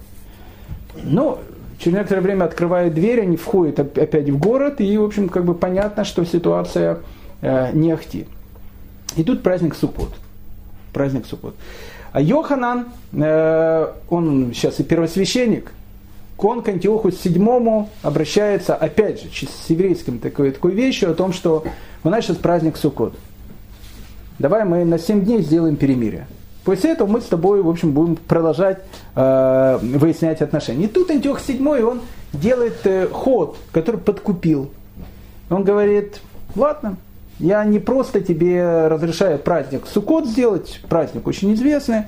Ну, через некоторое время открывают дверь, они входят опять в город, и, в общем, как бы понятно, что ситуация э, не ахти. И тут праздник Суккот. Праздник Суккот. А Йоханан, э, он сейчас и первосвященник, он к Антиоху VII обращается, опять же, с еврейским такой, такой вещью о том, что у нас сейчас праздник Суккот. Давай мы на 7 дней сделаем перемирие. После этого мы с тобой, в общем, будем продолжать э, выяснять отношения. И тут Антиох VII, он делает э, ход, который подкупил. Он говорит, ладно, я не просто тебе разрешаю праздник Суккот сделать, праздник очень известный,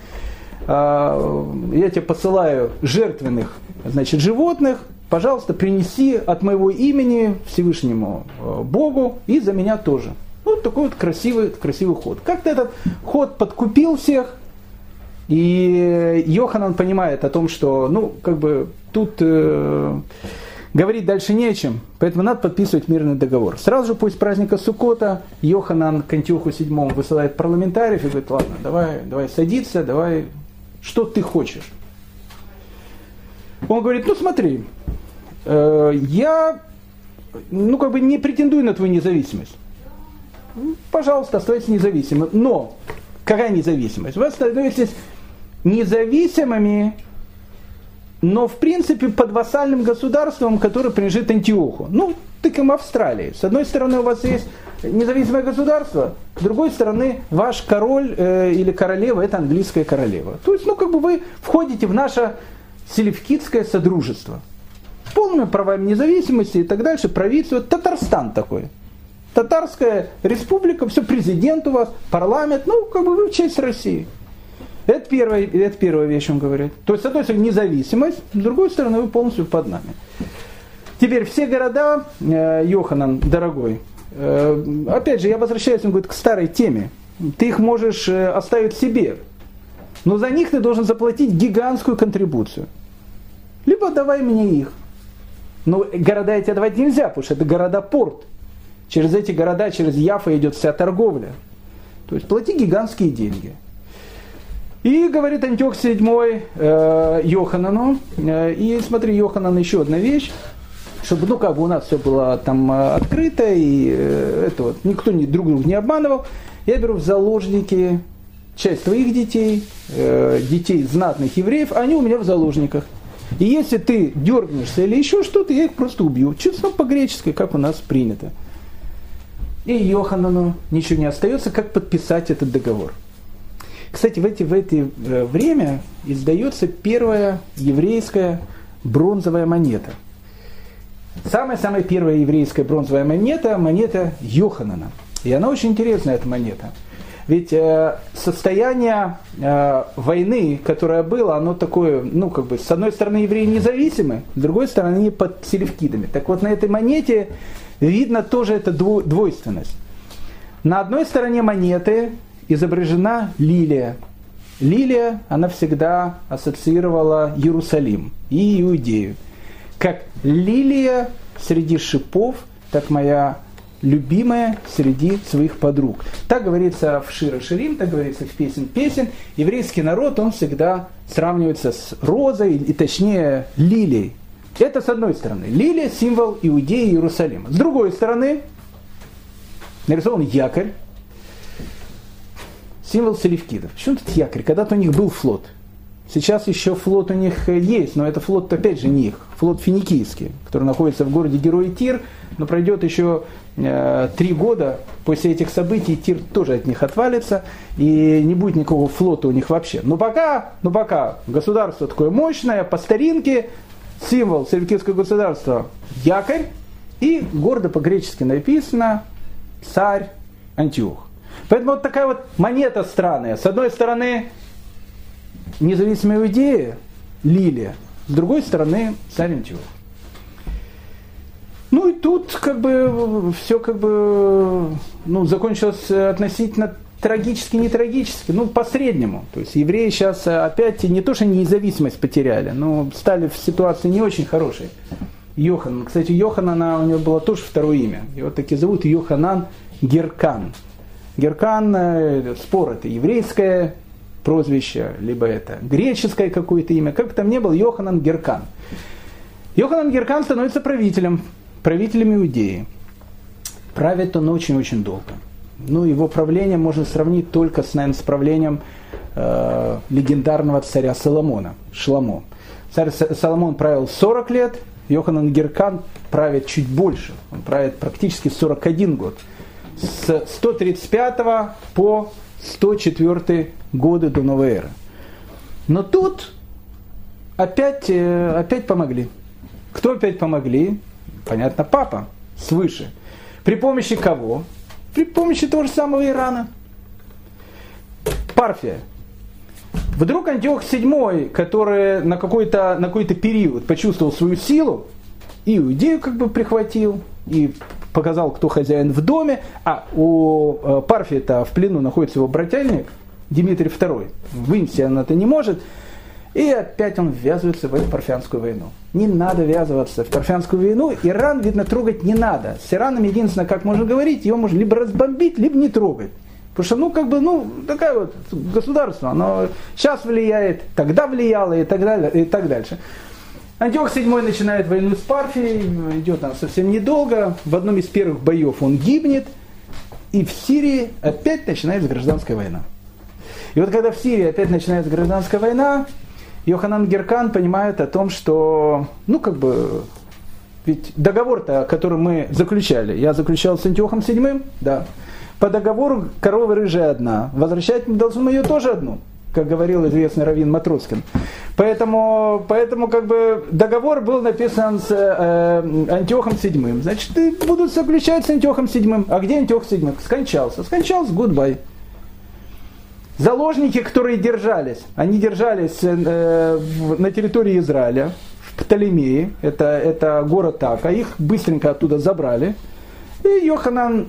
э, я тебе посылаю жертвенных значит, животных, пожалуйста, принеси от моего имени Всевышнему э, Богу и за меня тоже. Вот такой вот красивый, красивый ход. Как-то этот ход подкупил всех, и Йоханан понимает о том, что, ну, как бы тут э, говорить дальше не о чем, поэтому надо подписывать мирный договор. Сразу же после праздника Сукота Йоханан к Антиоху VII высылает парламентариев и говорит, ладно, давай, давай садиться, давай, что ты хочешь. Он говорит, ну смотри, э, я ну как бы не претендую на твою независимость. Пожалуйста, оставайтесь независимым. Но какая независимость? Вы становитесь независимыми, но в принципе под вассальным государством, которое принадлежит Антиоху. Ну, тыком Австралии. С одной стороны у вас есть независимое государство, с другой стороны ваш король э, или королева это английская королева. То есть, ну как бы вы входите в наше Селевкидское Содружество. С полными правами независимости и так дальше, правительство, Татарстан такой. Татарская республика, все, президент у вас, парламент, ну, как бы вы честь России. Это первая, это первая вещь, он говорит. То есть, с одной стороны, независимость, с другой стороны, вы полностью под нами. Теперь все города, э, Йоханан, дорогой, э, опять же, я возвращаюсь, он говорит, к старой теме. Ты их можешь э, оставить себе, но за них ты должен заплатить гигантскую контрибуцию. Либо давай мне их. Но города эти давать нельзя, потому что это города-порт. Через эти города, через Яфа идет вся торговля. То есть плати гигантские деньги. И говорит Антиох VII э, Йоханану, э, и смотри, Йоханан, еще одна вещь, чтобы, ну, как бы у нас все было там э, открыто, и э, это вот, никто не, друг друга не обманывал, я беру в заложники часть твоих детей, э, детей знатных евреев, они у меня в заложниках. И если ты дергнешься или еще что-то, я их просто убью. Чисто по-гречески, как у нас принято. И Йоханану ничего не остается, как подписать этот договор. Кстати, в, эти, в это э, время издается первая еврейская бронзовая монета. Самая-самая первая еврейская бронзовая монета – монета Йоханана. И она очень интересная, эта монета. Ведь э, состояние э, войны, которое было, оно такое, ну, как бы, с одной стороны, евреи независимы, с другой стороны, они под селевкидами. Так вот, на этой монете видно тоже эта двойственность. На одной стороне монеты изображена лилия. Лилия, она всегда ассоциировала Иерусалим и Иудею. Как лилия среди шипов, так моя любимая среди своих подруг. Так говорится в Шира Ширим, так говорится в песен песен. Еврейский народ, он всегда сравнивается с розой, и точнее лилией. Это с одной стороны. Лилия – символ Иудеи и Иерусалима. С другой стороны, нарисован якорь, символ селевкидов. Почему тут якорь? Когда-то у них был флот. Сейчас еще флот у них есть, но это флот, опять же, не их. Флот финикийский, который находится в городе Герой Тир, но пройдет еще э, три года после этих событий, Тир тоже от них отвалится, и не будет никакого флота у них вообще. Но пока, но пока государство такое мощное, по старинке, символ селевкидского государства – якорь, и гордо по-гречески написано «царь Антиох». Поэтому вот такая вот монета странная. С одной стороны, независимая идея, лилия. С другой стороны, царь Антиох. Ну и тут как бы все как бы ну, закончилось относительно трагически, не трагически, ну по среднему. То есть евреи сейчас опять не то, что независимость потеряли, но стали в ситуации не очень хорошей. Йохан. Кстати, Йоханана у него было тоже второе имя. Его таки зовут Йоханан Геркан. Геркан, э, спор это еврейское прозвище, либо это греческое какое-то имя, как бы там ни было, Йоханан Геркан. Йоханан Геркан становится правителем, правителем Иудеи. Правит он очень-очень долго. Ну, его правление можно сравнить только с, наверное, с правлением э, легендарного царя Соломона, Шламо. Царь Соломон правил 40 лет, Йоханан Геркан правит чуть больше, он правит практически 41 год с 135 по 104 годы до новой эры. Но тут опять, э, опять помогли. Кто опять помогли? Понятно, папа свыше. При помощи кого? При помощи того же самого Ирана. Парфия. Вдруг Антиох VII, который на какой-то на какой период почувствовал свою силу, и идею как бы прихватил, и показал, кто хозяин в доме, а у э, Парфия-то в плену находится его брательник Дмитрий II. Вынести он это не может. И опять он ввязывается в эту парфянскую войну. Не надо ввязываться в парфянскую войну. Иран, видно, трогать не надо. С Ираном единственное, как можно говорить, его можно либо разбомбить, либо не трогать. Потому что, ну, как бы, ну, такая вот государство, оно сейчас влияет, тогда влияло и так далее, и так дальше. Антиох VII начинает войну с Парфией, идет она совсем недолго. В одном из первых боев он гибнет, и в Сирии опять начинается гражданская война. И вот когда в Сирии опять начинается гражданская война, Йоханан Геркан понимает о том, что, ну, как бы, ведь договор-то, который мы заключали, я заключал с Антиохом VII, да, по договору корова рыжая одна, возвращать мы должны ее тоже одну как говорил известный Равин Матроскин. Поэтому, поэтому как бы договор был написан с э, Антиохом VII. Значит, будут заключать с Антиохом VII. А где Антиох VII? Скончался. Скончался, гудбай. Заложники, которые держались, они держались э, на территории Израиля, в Птолемеи, это, это город Така, их быстренько оттуда забрали. И Йоханан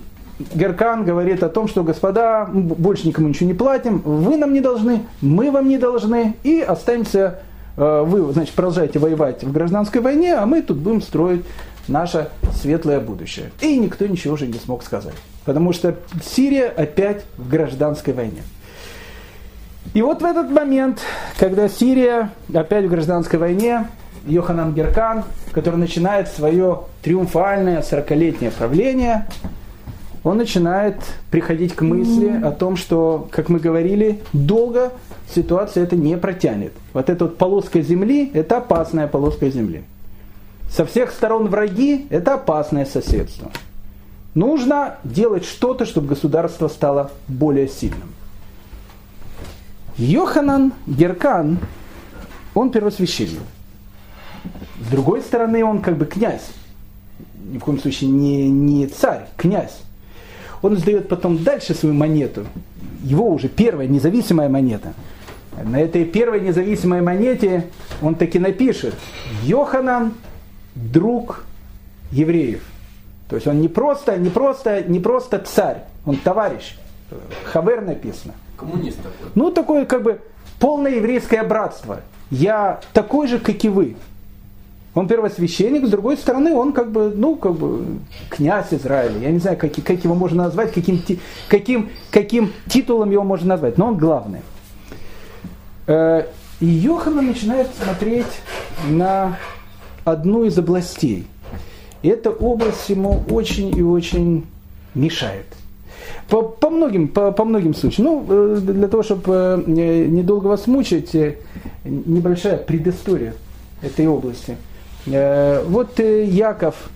Геркан говорит о том, что, господа, больше никому ничего не платим, вы нам не должны, мы вам не должны, и останемся, э, вы, значит, продолжаете воевать в гражданской войне, а мы тут будем строить наше светлое будущее. И никто ничего уже не смог сказать. Потому что Сирия опять в гражданской войне. И вот в этот момент, когда Сирия опять в гражданской войне, Йоханан Геркан, который начинает свое триумфальное 40-летнее правление, он начинает приходить к мысли о том, что, как мы говорили, долго ситуация это не протянет. Вот эта вот полоска земли – это опасная полоска земли. Со всех сторон враги – это опасное соседство. Нужно делать что-то, чтобы государство стало более сильным. Йоханан Геркан, он первосвященник. С другой стороны, он как бы князь. Ни в коем случае не, не царь, князь. Он сдает потом дальше свою монету. Его уже первая независимая монета. На этой первой независимой монете он таки напишет Йоханан, друг евреев. То есть он не просто, не просто, не просто царь, он товарищ. Хавер написано. Коммунист такой. Ну, такое как бы полное еврейское братство. Я такой же, как и вы. Он первосвященник, с другой стороны, он как бы, ну, как бы князь Израиля. Я не знаю, как, как его можно назвать, каким, каким, каким титулом его можно назвать, но он главный. Э, и Йохана начинает смотреть на одну из областей. И эта область ему очень и очень мешает. По, по, многим, по, по многим случаям. Ну, э, для того, чтобы э, недолго вас мучить, э, небольшая предыстория этой области. Вот Яков,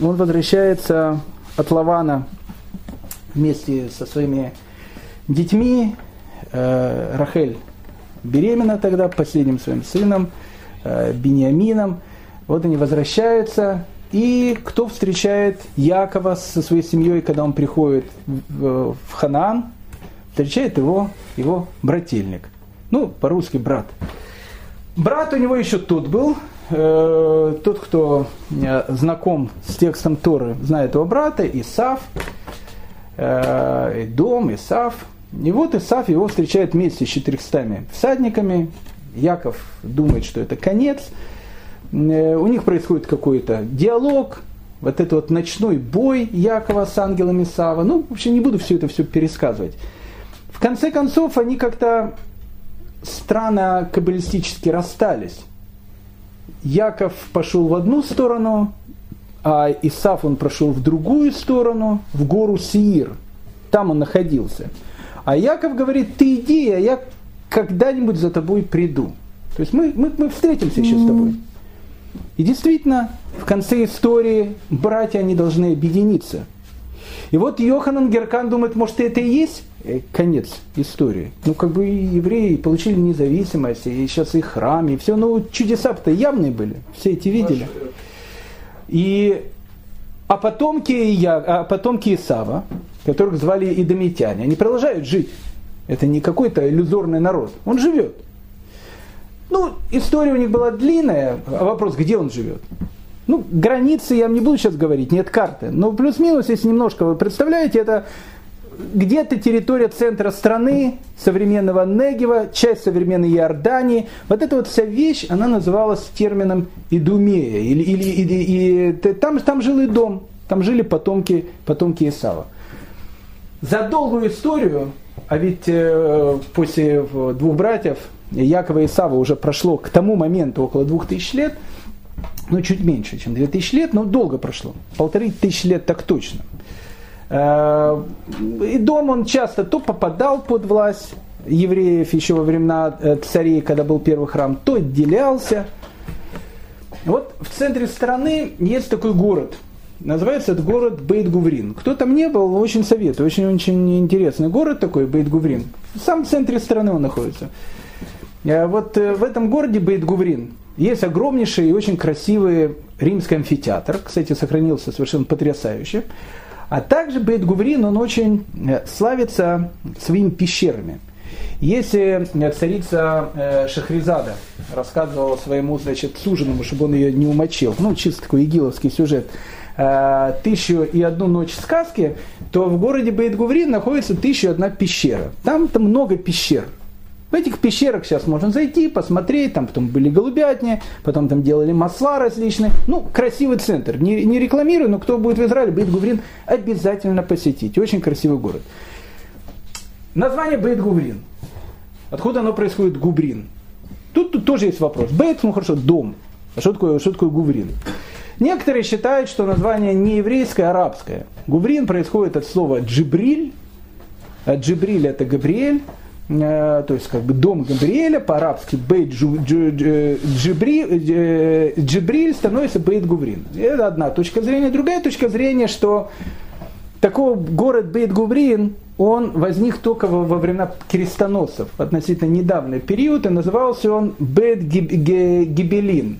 он возвращается от Лавана вместе со своими детьми. Рахель беременна тогда последним своим сыном, Бениамином. Вот они возвращаются, и кто встречает Якова со своей семьей, когда он приходит в, в Ханаан? Встречает его, его брательник. Ну, по-русски брат. Брат у него еще тот был, э, тот, кто э, знаком с текстом Торы, знает его брата, Исав, э, Дом, Исав. И вот Исав его встречает вместе с 400 всадниками. Яков думает, что это конец – Э, у них происходит какой-то диалог, вот этот вот ночной бой Якова с ангелами Сава. Ну, вообще не буду все это все пересказывать. В конце концов, они как-то странно каббалистически расстались. Яков пошел в одну сторону, а Исаф он прошел в другую сторону, в гору Сиир. Там он находился. А Яков говорит, ты иди, а я когда-нибудь за тобой приду. То есть мы, мы, мы встретимся еще с тобой. И действительно, в конце истории братья, они должны объединиться. И вот Йоханан Геркан думает, может, это и есть э, конец истории. Ну, как бы евреи получили независимость, и сейчас их храм, и все. Ну, чудеса-то явные были, все эти видели. И, а потомки, я, а потомки Исава, которых звали идомитяне, они продолжают жить. Это не какой-то иллюзорный народ. Он живет. Ну, история у них была длинная, а вопрос, где он живет. Ну, границы я вам не буду сейчас говорить, нет карты. Но плюс-минус, если немножко вы представляете, это где-то территория центра страны, современного Негева, часть современной Иордании. Вот эта вот вся вещь, она называлась термином Идумея. Или, или, или, и, там, там жил и дом, там жили потомки, потомки Исава. За долгую историю, а ведь э, после двух братьев, Якова и Сава уже прошло к тому моменту около двух тысяч лет, ну чуть меньше, чем две тысячи лет, но долго прошло, полторы тысячи лет так точно. Э, и дом он часто то попадал под власть евреев еще во времена э, царей, когда был первый храм, то отделялся. Вот в центре страны есть такой город. Называется этот город Бейт-Гуврин. Кто там не был, очень советую. Очень-очень интересный город такой, Бейт-Гуврин. В самом центре страны он находится. Э, вот э, в этом городе Бейт-Гуврин есть огромнейший и очень красивый римский амфитеатр. Кстати, сохранился совершенно потрясающе. А также Бейт-Гуврин, он очень э, славится своими пещерами. Если царица Шахризада рассказывала своему, значит, суженому, чтобы он ее не умочил, ну, чисто такой игиловский сюжет, «Тысячу и одну ночь сказки», то в городе Бейт-Гуврин находится «Тысячу и одна пещера». Там, там много пещер. В этих пещерах сейчас можно зайти, посмотреть, там потом были голубятни, потом там делали масла различные. Ну, красивый центр. Не, не рекламирую, но кто будет в Израиле, Бейт Гуврин обязательно посетить. Очень красивый город. Название Бейт Гуврин. Откуда оно происходит Губрин? Тут, тут тоже есть вопрос. Бейт, ну хорошо, дом. А что такое, что такое Гуврин? Некоторые считают, что название не еврейское, а арабское. Гуврин происходит от слова джибриль. Джибриль это Габриэль. Э, то есть как бы дом Габриэля, по-арабски Бейт Джибри, Джибриль становится Бейт Гуврин. Это одна точка зрения. Другая точка зрения, что такой город Бейт Гуврин, он возник только во, времена крестоносцев, относительно недавний период, и назывался он Бейт Гибелин.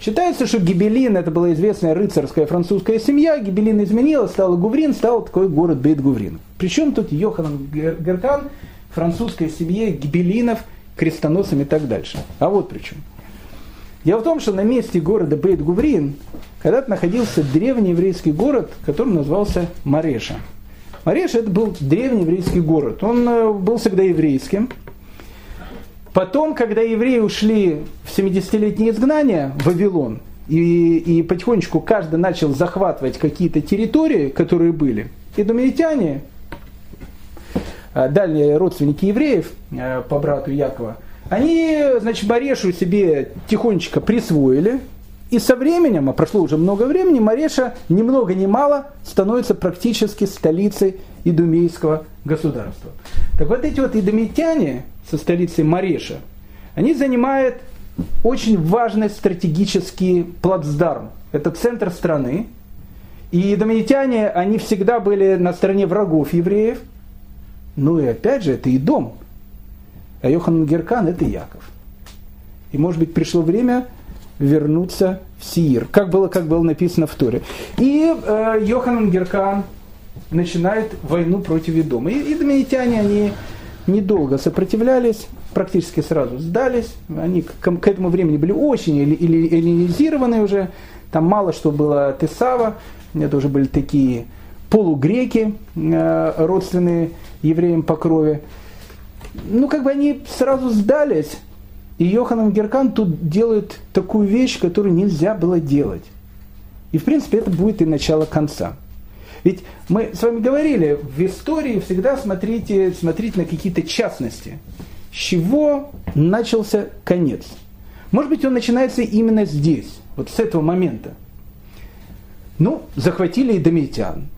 Считается, что Гибелин это была известная рыцарская французская семья, Гибелин изменила, стала Гуврин, стал такой город Бейт Гуврин. Причем тут Йоханан Геркан, французской семье гибелинов, крестоносцам и так дальше. А вот причем. Дело в том, что на месте города Бейт-Гуврин когда-то находился древний еврейский город, который назывался Мареша. Мареша это был древний еврейский город. Он э, был всегда еврейским. Потом, когда евреи ушли в 70-летнее изгнание в Вавилон, и, и потихонечку каждый начал захватывать какие-то территории, которые были, и думаитяне Э, дальние родственники евреев э, по брату Якова, они, значит, Марешу себе тихонечко присвоили, и со временем, а прошло уже много времени, Мареша ни много ни мало становится практически столицей идумейского государства. Так вот эти вот идомитяне со столицей Мареша, они занимают очень важный стратегический плацдарм. Это центр страны. И идомитяне, они всегда были на стороне врагов евреев – ну и опять же, это и дом. А Йохан Геркан – это Яков. И, может быть, пришло время вернуться в Сиир, как было, как было написано в Торе. И э, Йоханан Геркан начинает войну против Идома. И, доминитяне, они недолго сопротивлялись, практически сразу сдались. Они к, к этому времени были очень эллинизированы уже. Там мало что было от Исава. Это уже были такие полугреки, э, родственные евреям по крови. Ну, как бы они сразу сдались. И Йоханан Геркан тут делает такую вещь, которую нельзя было делать. И, в принципе, это будет и начало конца. Ведь мы с вами говорили, в истории всегда смотрите, смотрите на какие-то частности. С чего начался конец? Может быть, он начинается именно здесь, вот с этого момента. Ну, захватили и домитян,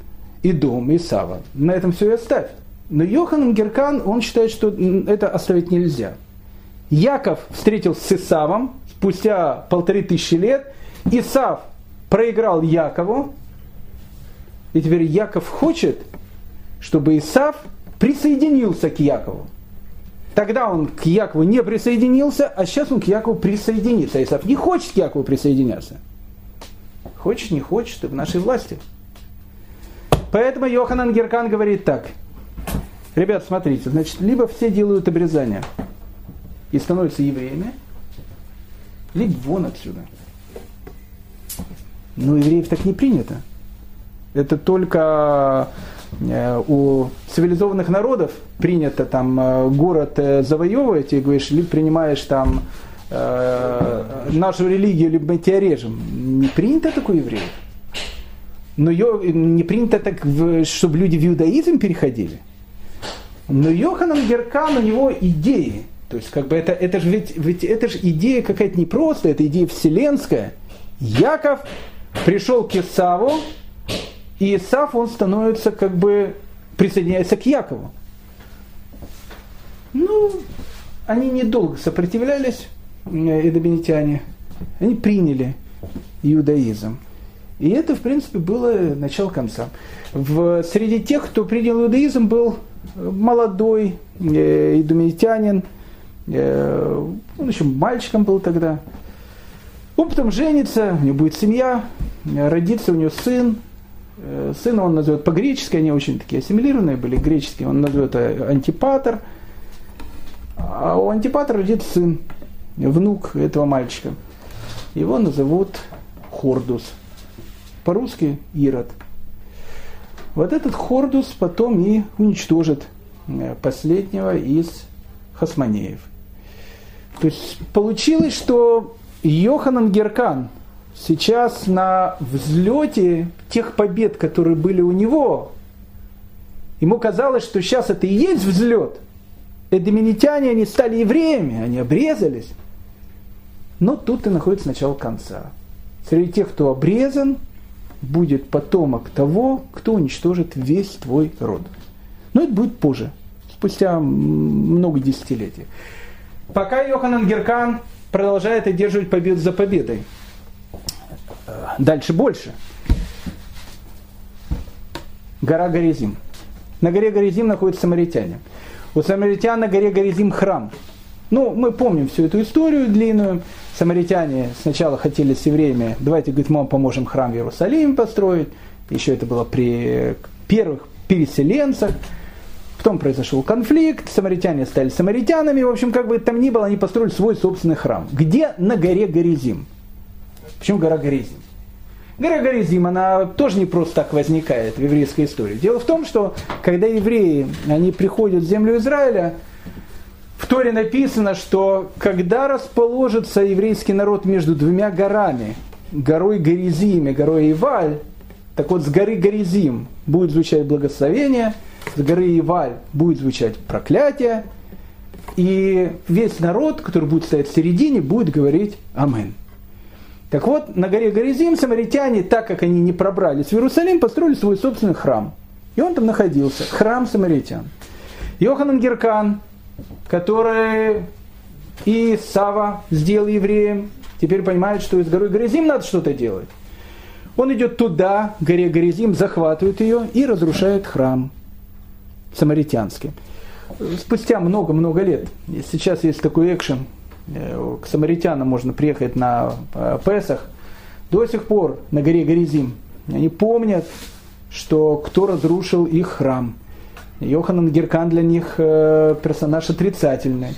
и дом, и Сава. На этом все и оставь. Но Йохан Геркан, он считает, что это оставить нельзя. Яков встретился с Исавом спустя полторы тысячи лет. Исав проиграл Якову. И теперь Яков хочет, чтобы Исав присоединился к Якову. Тогда он к Якову не присоединился, а сейчас он к Якову присоединится. Исав не хочет к Якову присоединяться. Хочет, не хочет, это в нашей власти. Поэтому Йоханан Геркан говорит так. Ребят, смотрите, значит, либо все делают обрезание и становятся евреями, либо вон отсюда. Но евреев так не принято. Это только э, у цивилизованных народов принято там э, город э, завоевывать и говоришь, либо принимаешь там э, нашу религию, либо мы тебя режем. Не принято такое евреев. Но ее, не принято так, чтобы люди в иудаизм переходили. Но Йоханан Геркан, у него идеи. То есть, как бы это, это же ведь, ведь это же идея какая-то не просто, это идея вселенская. Яков пришел к Исаву, и Исав, он становится как бы, присоединяется к Якову. Ну, они недолго сопротивлялись, эдоминитяне. Они приняли иудаизм. И это, в принципе, было начало конца. В, среди тех, кто принял иудаизм, был молодой э, идумитянин, э, он еще мальчиком был тогда. Он потом женится, у него будет семья, родится у него сын. Э, сына он назовет по-гречески, они очень такие ассимилированные были, греческие, он назовет э, антипатор. А у Антипатра родится сын, внук этого мальчика. Его назовут Хордус. По-русски Ирод. Вот этот Хордус потом и уничтожит э, последнего из хасманеев. То есть получилось, что Йоханан Геркан сейчас на взлете тех побед, которые были у него, ему казалось, что сейчас это и есть взлет. Эдеминитяне, они стали евреями, они обрезались. Но тут и находится начало конца. Среди тех, кто обрезан, будет потомок того, кто уничтожит весь твой род. Но это будет позже, спустя много десятилетий. Пока Йоханан Геркан продолжает одерживать победу за победой. Дальше больше. Гора Горизим. На горе Горизим находятся самаритяне. У самаритян на горе Горизим храм. Ну, мы помним всю эту историю длинную. Самаритяне сначала хотели с евреями, давайте, говорит, мы вам поможем храм в Иерусалиме построить. Еще это было при первых переселенцах. Потом произошел конфликт, самаритяне стали самаритянами. В общем, как бы там ни было, они построили свой собственный храм. Где? На горе Горизим. Почему гора Горизим? Гора Горизим, она тоже не просто так возникает в еврейской истории. Дело в том, что когда евреи, они приходят в землю Израиля, в Торе написано, что когда расположится еврейский народ между двумя горами, горой Горизим и горой Иваль, так вот с горы Горизим будет звучать благословение, с горы Иваль будет звучать проклятие, и весь народ, который будет стоять в середине, будет говорить Амен. Так вот, на горе Горизим самаритяне, так как они не пробрались в Иерусалим, построили свой собственный храм. И он там находился, храм самаритян. Йоханан Геркан, который и Сава сделал евреем, теперь понимает, что из горы Горизим надо что-то делать. Он идет туда, горе Горизим, захватывает ее и разрушает храм самаритянский. Спустя много-много лет, сейчас есть такой экшен, э, к самаритянам можно приехать на э, Песах, до сих пор на горе Горизим. Они помнят, что кто разрушил их храм – Йоханан Геркан для них э, персонаж отрицательный.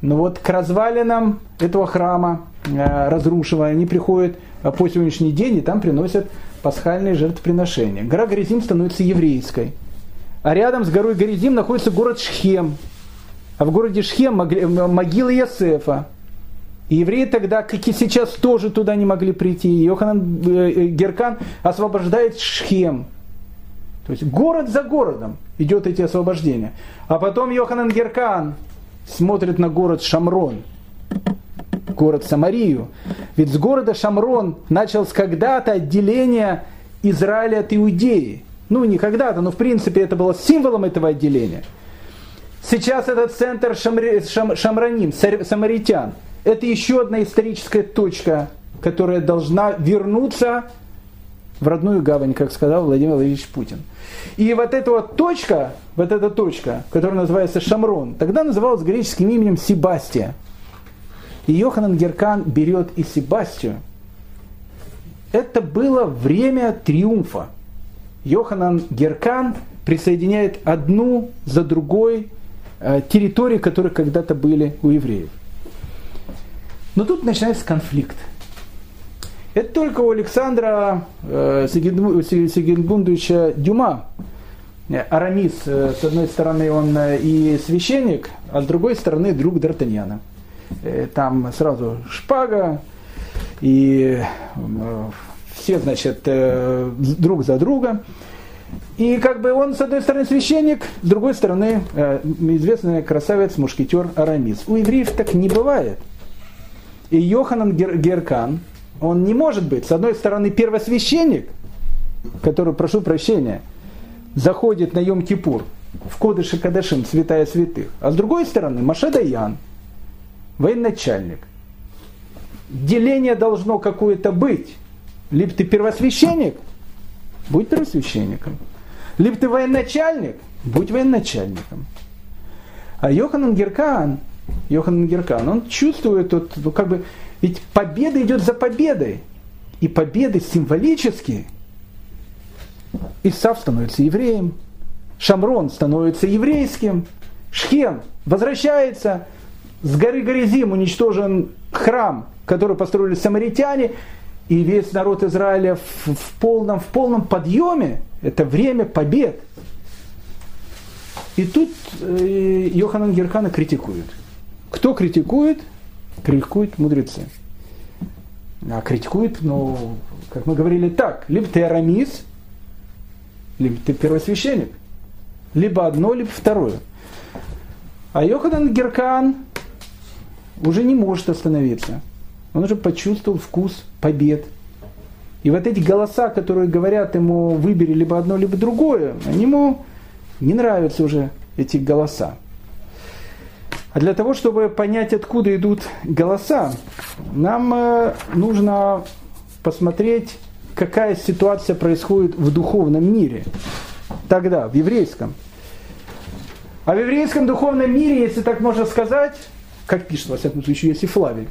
Но вот к развалинам этого храма, э, разрушенного, они приходят э, по сегодняшний день и там приносят пасхальные жертвоприношения. Гора Горизим становится еврейской. А рядом с горой Горизим находится город Шхем. А в городе Шхем могила Ясефа. И евреи тогда, как и сейчас, тоже туда не могли прийти. Йоханан Геркан освобождает Шхем. То есть город за городом идет эти освобождения. А потом Йоханан Геркан смотрит на город Шамрон, город Самарию. Ведь с города Шамрон началось когда-то отделение Израиля от Иудеи. Ну, не когда-то, но в принципе это было символом этого отделения. Сейчас этот центр Шамри, Шам, Шамраним, самаритян, это еще одна историческая точка, которая должна вернуться в родную гавань, как сказал Владимир Владимирович Путин. И вот эта вот точка, вот эта точка, которая называется Шамрон, тогда называлась греческим именем Себастия. И Йоханан Геркан берет и Себастию. Это было время триумфа. Йоханан Геркан присоединяет одну за другой э, территории, которые когда-то были у евреев. Но тут начинается конфликт. Это только у Александра э, Сигенбундовича Дюма. Э, Арамис, э, с одной стороны, он э, и священник, а с другой стороны, друг Д'Артаньяна. Там сразу шпага, и все, значит, друг за друга. И как бы он, с одной стороны, священник, с другой стороны, известный красавец, мушкетер Арамис. У евреев так не бывает. И Йоханан Геркан, он не может быть, с одной стороны, первосвященник, который, прошу прощения, заходит на Йом-Кипур в Кодыше Кадашим, святая святых, а с другой стороны, Маше Даян, военачальник. Деление должно какое-то быть. Либо ты первосвященник, будь первосвященником. Либо ты военачальник, будь военачальником. А Йоханан Геркан, Йоханан Геркан, он чувствует, вот, как бы, ведь победа идет за победой. И победы символические. Исав становится евреем, Шамрон становится еврейским, Шхем возвращается, с горы Горизим уничтожен храм, который построили самаритяне, и весь народ Израиля в, в, полном, в полном подъеме. Это время побед. И тут э, Йоханан Герхана критикует. Кто критикует? Критикуют мудрецы. А критикует, ну, как мы говорили так, либо ты арамис, либо ты первосвященник. Либо одно, либо второе. А Йоханан Геркан уже не может остановиться. Он уже почувствовал вкус побед. И вот эти голоса, которые говорят ему, выбери либо одно, либо другое, они ему не нравятся уже, эти голоса. А для того, чтобы понять, откуда идут голоса, нам э, нужно посмотреть, какая ситуация происходит в духовном мире. Тогда, в еврейском. А в еврейском духовном мире, если так можно сказать, как пишет, во всяком случае, если Флавий,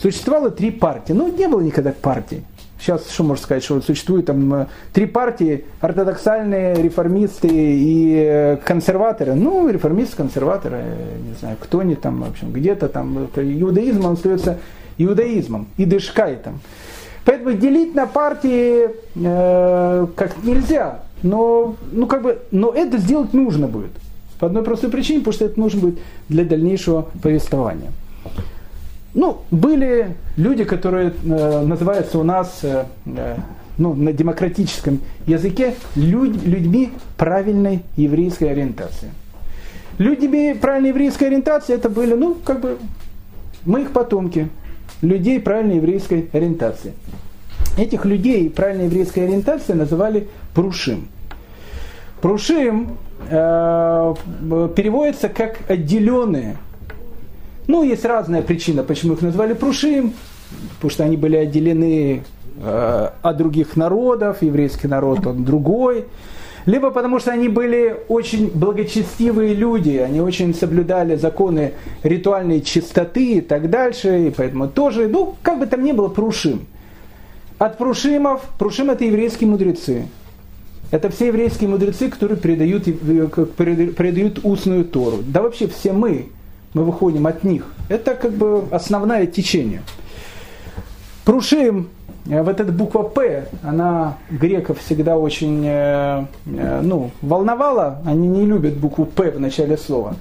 существовало три партии. Ну, не было никогда партий. Сейчас что можно сказать, что существует там э, три партии, ортодоксальные, реформисты и э, консерваторы. Ну, реформисты, консерваторы, э, не знаю, кто они там, в общем, где-то там. Иудаизм, он остается иудаизмом, и дышкайтом. Поэтому делить на партии э, как нельзя. Но, ну, как бы, но это сделать нужно будет. По одной простой причине, потому что это нужно будет для дальнейшего повествования. Ну, были люди, которые э, называются у нас э, э, ну, на демократическом языке людь, людьми правильной еврейской ориентации. Людьми правильной еврейской ориентации это были, ну, как бы, мы их потомки, людей правильной еврейской ориентации. Этих людей правильной еврейской ориентации называли прушим. Прушим э, переводится как отделенные ну, есть разная причина, почему их назвали Прушим, потому что они были отделены э, от других народов, еврейский народ он другой, либо потому что они были очень благочестивые люди, они очень соблюдали законы ритуальной чистоты и так дальше, и поэтому тоже, ну, как бы там ни было, Прушим. От Прушимов, Прушим это еврейские мудрецы. Это все еврейские мудрецы, которые передают, э, передают устную Тору. Да вообще все мы, мы выходим от них. Это как бы основное течение. Прушим, э, вот эта буква П, она греков всегда очень э, э, ну, волновала, они не любят букву П в начале слова.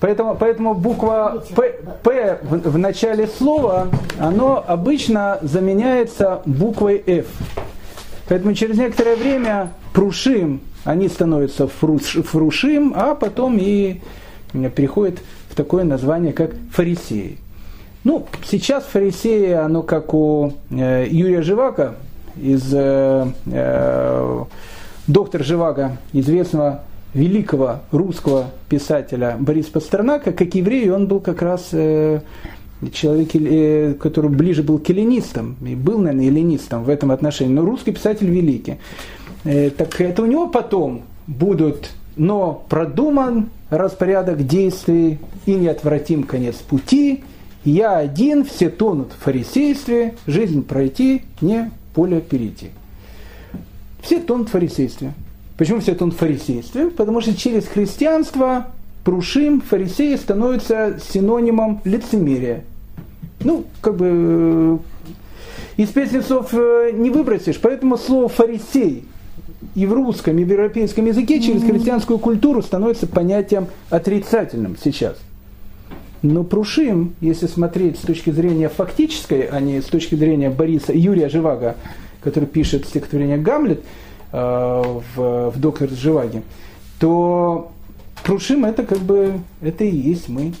Поэтому, поэтому буква П, П в, в начале слова, оно обычно заменяется буквой F. Поэтому через некоторое время прушим, они становятся фруш, фрушим, а потом и переходит в такое название, как фарисеи. Ну, сейчас фарисеи, оно как у э, Юрия Живака, из э, э, доктор Живака, известного великого русского писателя Бориса Пастернака, как еврей, он был как раз э, человек, э, который ближе был к эллинистам, и был, наверное, эллинистом в этом отношении, но русский писатель великий. Э, так это у него потом будут но продуман распорядок действий и неотвратим конец пути. Я один, все тонут в фарисействе, жизнь пройти, не поле перейти. Все тонут в фарисействе. Почему все тонут в фарисействе? Потому что через христианство прушим, фарисеи становятся синонимом лицемерия. Ну, как бы э, из песнецов э, не выбросишь, поэтому слово фарисей и в русском, и в европейском языке через христианскую культуру становится понятием отрицательным сейчас. Но Прушим, если смотреть с точки зрения фактической, а не с точки зрения Бориса Юрия Живага, который пишет стихотворение «Гамлет» э, в, в «Доктор Живаге», то Прушим это как бы, это и есть мы.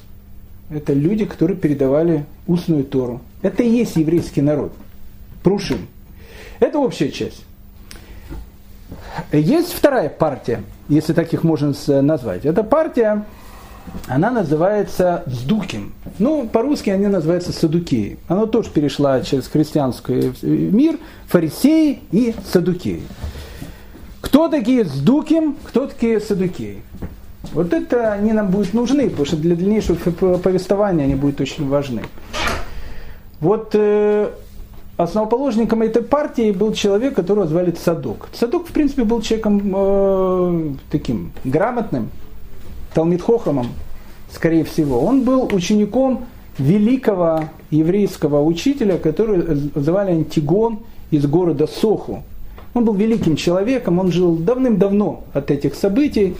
Это люди, которые передавали устную Тору. Это и есть еврейский народ. Прушим. Это общая часть. Есть вторая партия, если так их можно назвать. Эта партия, она называется Сдуким. Ну, по-русски они называются Садукеи. Она тоже перешла через христианский мир, фарисеи и Садукеи. Кто такие Сдуким, кто такие Садукеи? Вот это они нам будут нужны, потому что для дальнейшего повествования они будут очень важны. Вот э, основоположником этой партии был человек, которого звали Цадок. Цадок, в принципе, был человеком э, таким грамотным, Талмитхохамом, скорее всего. Он был учеником великого еврейского учителя, который звали Антигон из города Соху. Он был великим человеком, он жил давным-давно от этих событий,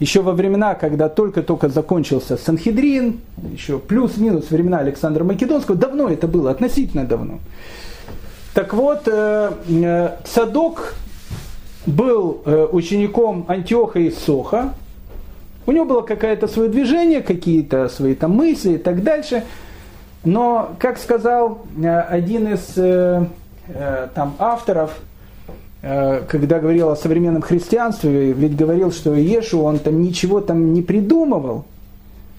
еще во времена, когда только-только закончился Санхедрин, еще плюс-минус времена Александра Македонского, давно это было, относительно давно. Так вот, э, э, Садок был э, учеником Антиоха из Соха, у него было какое-то свое движение, какие-то свои там мысли и так дальше. Но, как сказал один из там, авторов, когда говорил о современном христианстве, ведь говорил, что Ешу, он там ничего там не придумывал,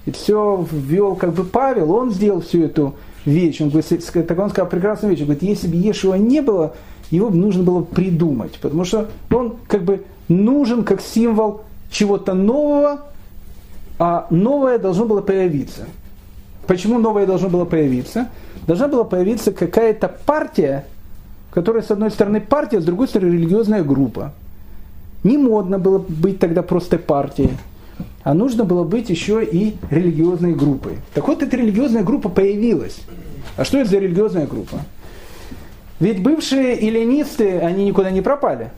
и все ввел как бы Павел, он сделал всю эту вещь. Он, говорит, так он сказал прекрасную вещь. Он говорит, если бы Ешуа не было, его нужно было придумать. Потому что он как бы нужен как символ чего-то нового, а новое должно было появиться. Почему новое должно было появиться? Должна была появиться какая-то партия, которая с одной стороны партия, с другой стороны религиозная группа. Не модно было быть тогда просто партией а нужно было быть еще и религиозной группой. Так вот, эта религиозная группа появилась. А что это за религиозная группа? Ведь бывшие эллинисты, они никуда не пропали.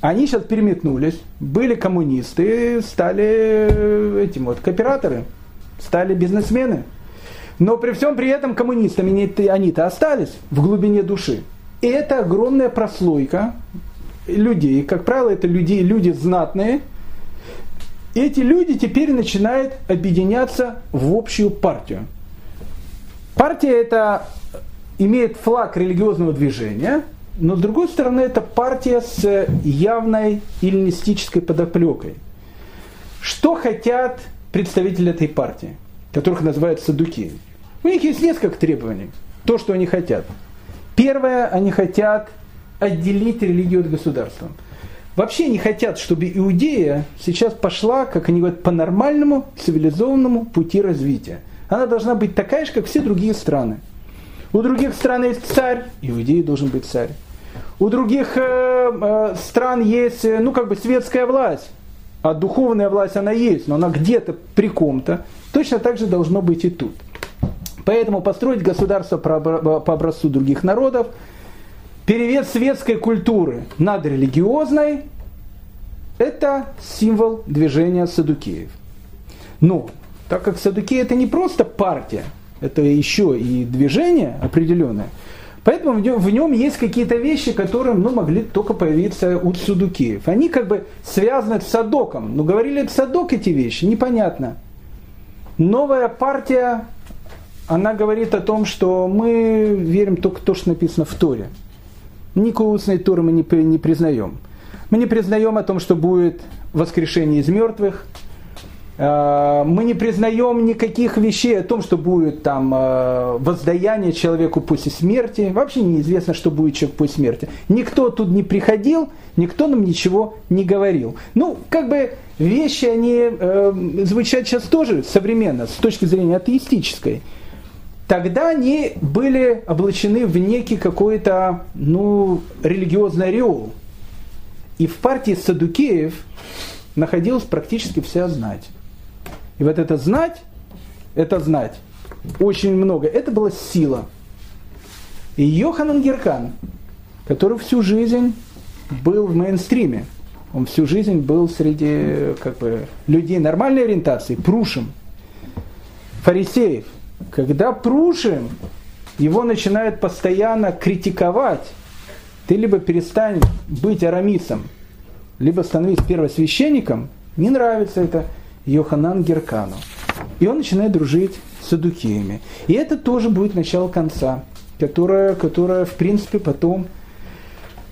Они сейчас переметнулись, были коммунисты, стали э, этим вот кооператоры, стали бизнесмены. Но при всем при этом коммунистами они-то остались в глубине души. И это огромная прослойка людей. Как правило, это люди, люди знатные, эти люди теперь начинают объединяться в общую партию. Партия это имеет флаг религиозного движения, но с другой стороны это партия с явной эллинистической подоплекой. Что хотят представители этой партии, которых называют садуки? У них есть несколько требований. То, что они хотят. Первое, они хотят отделить религию от государства вообще не хотят, чтобы Иудея сейчас пошла, как они говорят, по нормальному цивилизованному пути развития. Она должна быть такая же, как все другие страны. У других стран есть царь, Иудея должен быть царь. У других э, э, стран есть, э, ну, как бы светская власть, а духовная власть она есть, но она где-то при ком-то. Точно так же должно быть и тут. Поэтому построить государство по образцу других народов – перевес светской культуры над религиозной – это символ движения садукеев. Но, так как садукеи – это не просто партия, это еще и движение определенное, поэтому в нем, есть какие-то вещи, которые ну, могли только появиться у садукеев. Они как бы связаны с садоком. Но говорили это садок эти вещи, непонятно. Новая партия, она говорит о том, что мы верим только в то, что написано в Торе. Никакой устной Торы мы не, не признаем. Мы не признаем о том, что будет воскрешение из мертвых. А, мы не признаем никаких вещей о том, что будет там а, воздаяние человеку после смерти. Вообще неизвестно, что будет человек после смерти. Никто тут не приходил, никто нам ничего не говорил. Ну, как бы вещи, они э, звучат сейчас тоже современно, с точки зрения атеистической тогда они были облачены в некий какой-то ну, религиозный ореол. И в партии Садукеев находилась практически вся знать. И вот это знать, это знать, очень много, это была сила. И Йоханан Геркан, который всю жизнь был в мейнстриме, он всю жизнь был среди как бы, людей нормальной ориентации, прушим, фарисеев – когда Прушим его начинают постоянно критиковать, ты либо перестань быть арамисом, либо становись первосвященником, не нравится это Йоханан Геркану. И он начинает дружить с адукеями. И это тоже будет начало конца, которое, которое в принципе, потом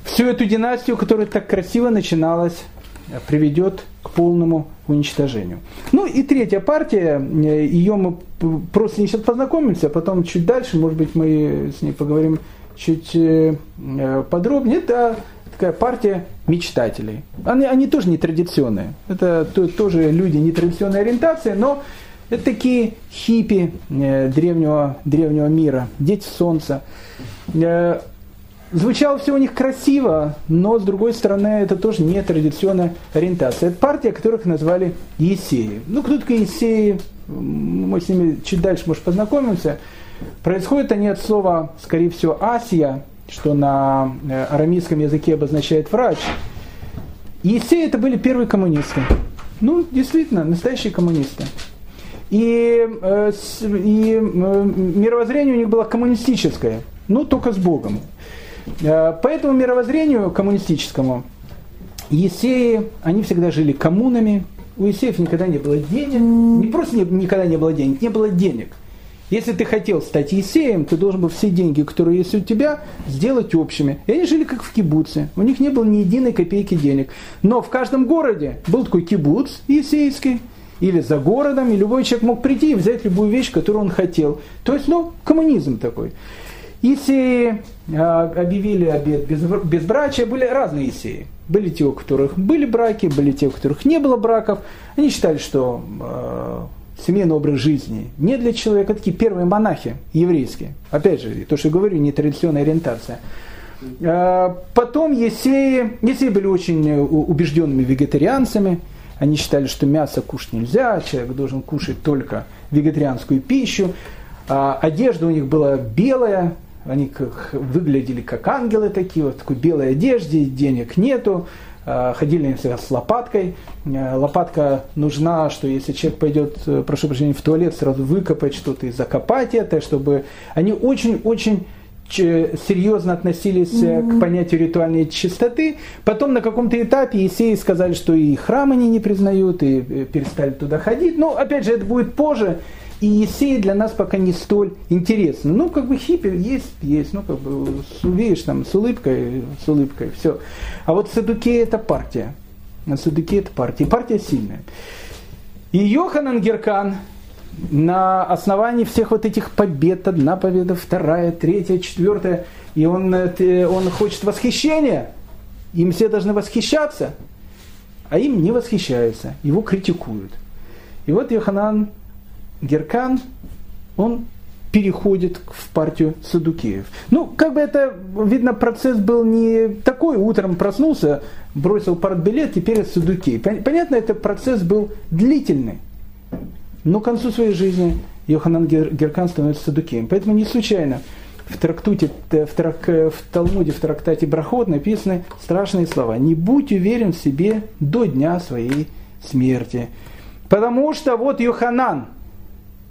всю эту династию, которая так красиво начиналась, приведет к полному уничтожению. Ну и третья партия, э, ее мы просто сейчас познакомимся, а потом чуть дальше, может быть, мы с ней поговорим чуть э, э, подробнее. Это такая партия мечтателей. Они, они тоже не традиционные. Это тоже люди нетрадиционной ориентации, но это такие хиппи древнего, древнего мира, дети солнца. Звучало все у них красиво, но с другой стороны это тоже не традиционная ориентация. Это партия, которых назвали Есеи. Ну, кто такие Есеи? Мы с ними чуть дальше, может, познакомимся. Происходят они от слова, скорее всего, Асия, что на э, арамейском языке обозначает врач. Есеи это были первые коммунисты. Ну, действительно, настоящие коммунисты. И, э, и э, мировоззрение у них было коммунистическое, но только с Богом. Э, по этому мировоззрению коммунистическому Есеи, они всегда жили коммунами, у Есеев никогда не было денег, не просто не, никогда не было денег, не было денег. Если ты хотел стать Есеем, ты должен был все деньги, которые есть у тебя, сделать общими. И они жили как в кибуце. У них не было ни единой копейки денег. Но в каждом городе был такой кибуц есейский, или за городом, и любой человек мог прийти и взять любую вещь, которую он хотел. То есть, ну, коммунизм такой. Исеи а, объявили обед без, безбрачия, были разные исеи. Были те, у которых были браки, были те, у которых не было браков. Они считали, что э, семейный образ жизни не для человека. Такие первые монахи еврейские. Опять же, то, что я говорю, не традиционная ориентация. Э, потом есеи, есеи были очень убежденными вегетарианцами. Они считали, что мясо кушать нельзя, человек должен кушать только вегетарианскую пищу. Одежда у них была белая, они как, выглядели как ангелы такие, вот в такой белой одежде, денег нету, а, ходили с лопаткой. А, лопатка нужна, что если человек пойдет, э, прошу прощения, в туалет, сразу выкопать что-то и закопать это, чтобы они очень-очень серьезно относились mm-hmm. к понятию ритуальной чистоты. Потом на каком-то этапе Есеи сказали, что и храм они не признают, и э, перестали туда ходить. Но опять же, это будет позже. И Есеи для нас пока не столь интересны. Ну, как бы хиппи есть, есть. Ну, как бы, видишь, там, с улыбкой, с улыбкой, все. А вот Садукея это партия. Садукея это партия. Партия сильная. И Йоханан Геркан, на основании всех вот этих побед, одна победа, вторая, третья, четвертая, и он, э, он хочет восхищения, им все должны восхищаться, а им не восхищаются, его критикуют. И вот Йоханан Геркан, он переходит в партию Садукеев. Ну, как бы это, видно, процесс был не такой, утром проснулся, бросил партбилет, теперь Садукей. Понятно, это процесс был длительный. Но к концу своей жизни Йоханан Геркан становится садукеем. Поэтому не случайно в, трактуте, в, трак, в Талмуде, в трактате Брахот написаны страшные слова. «Не будь уверен в себе до дня своей смерти». Потому что вот Йоханан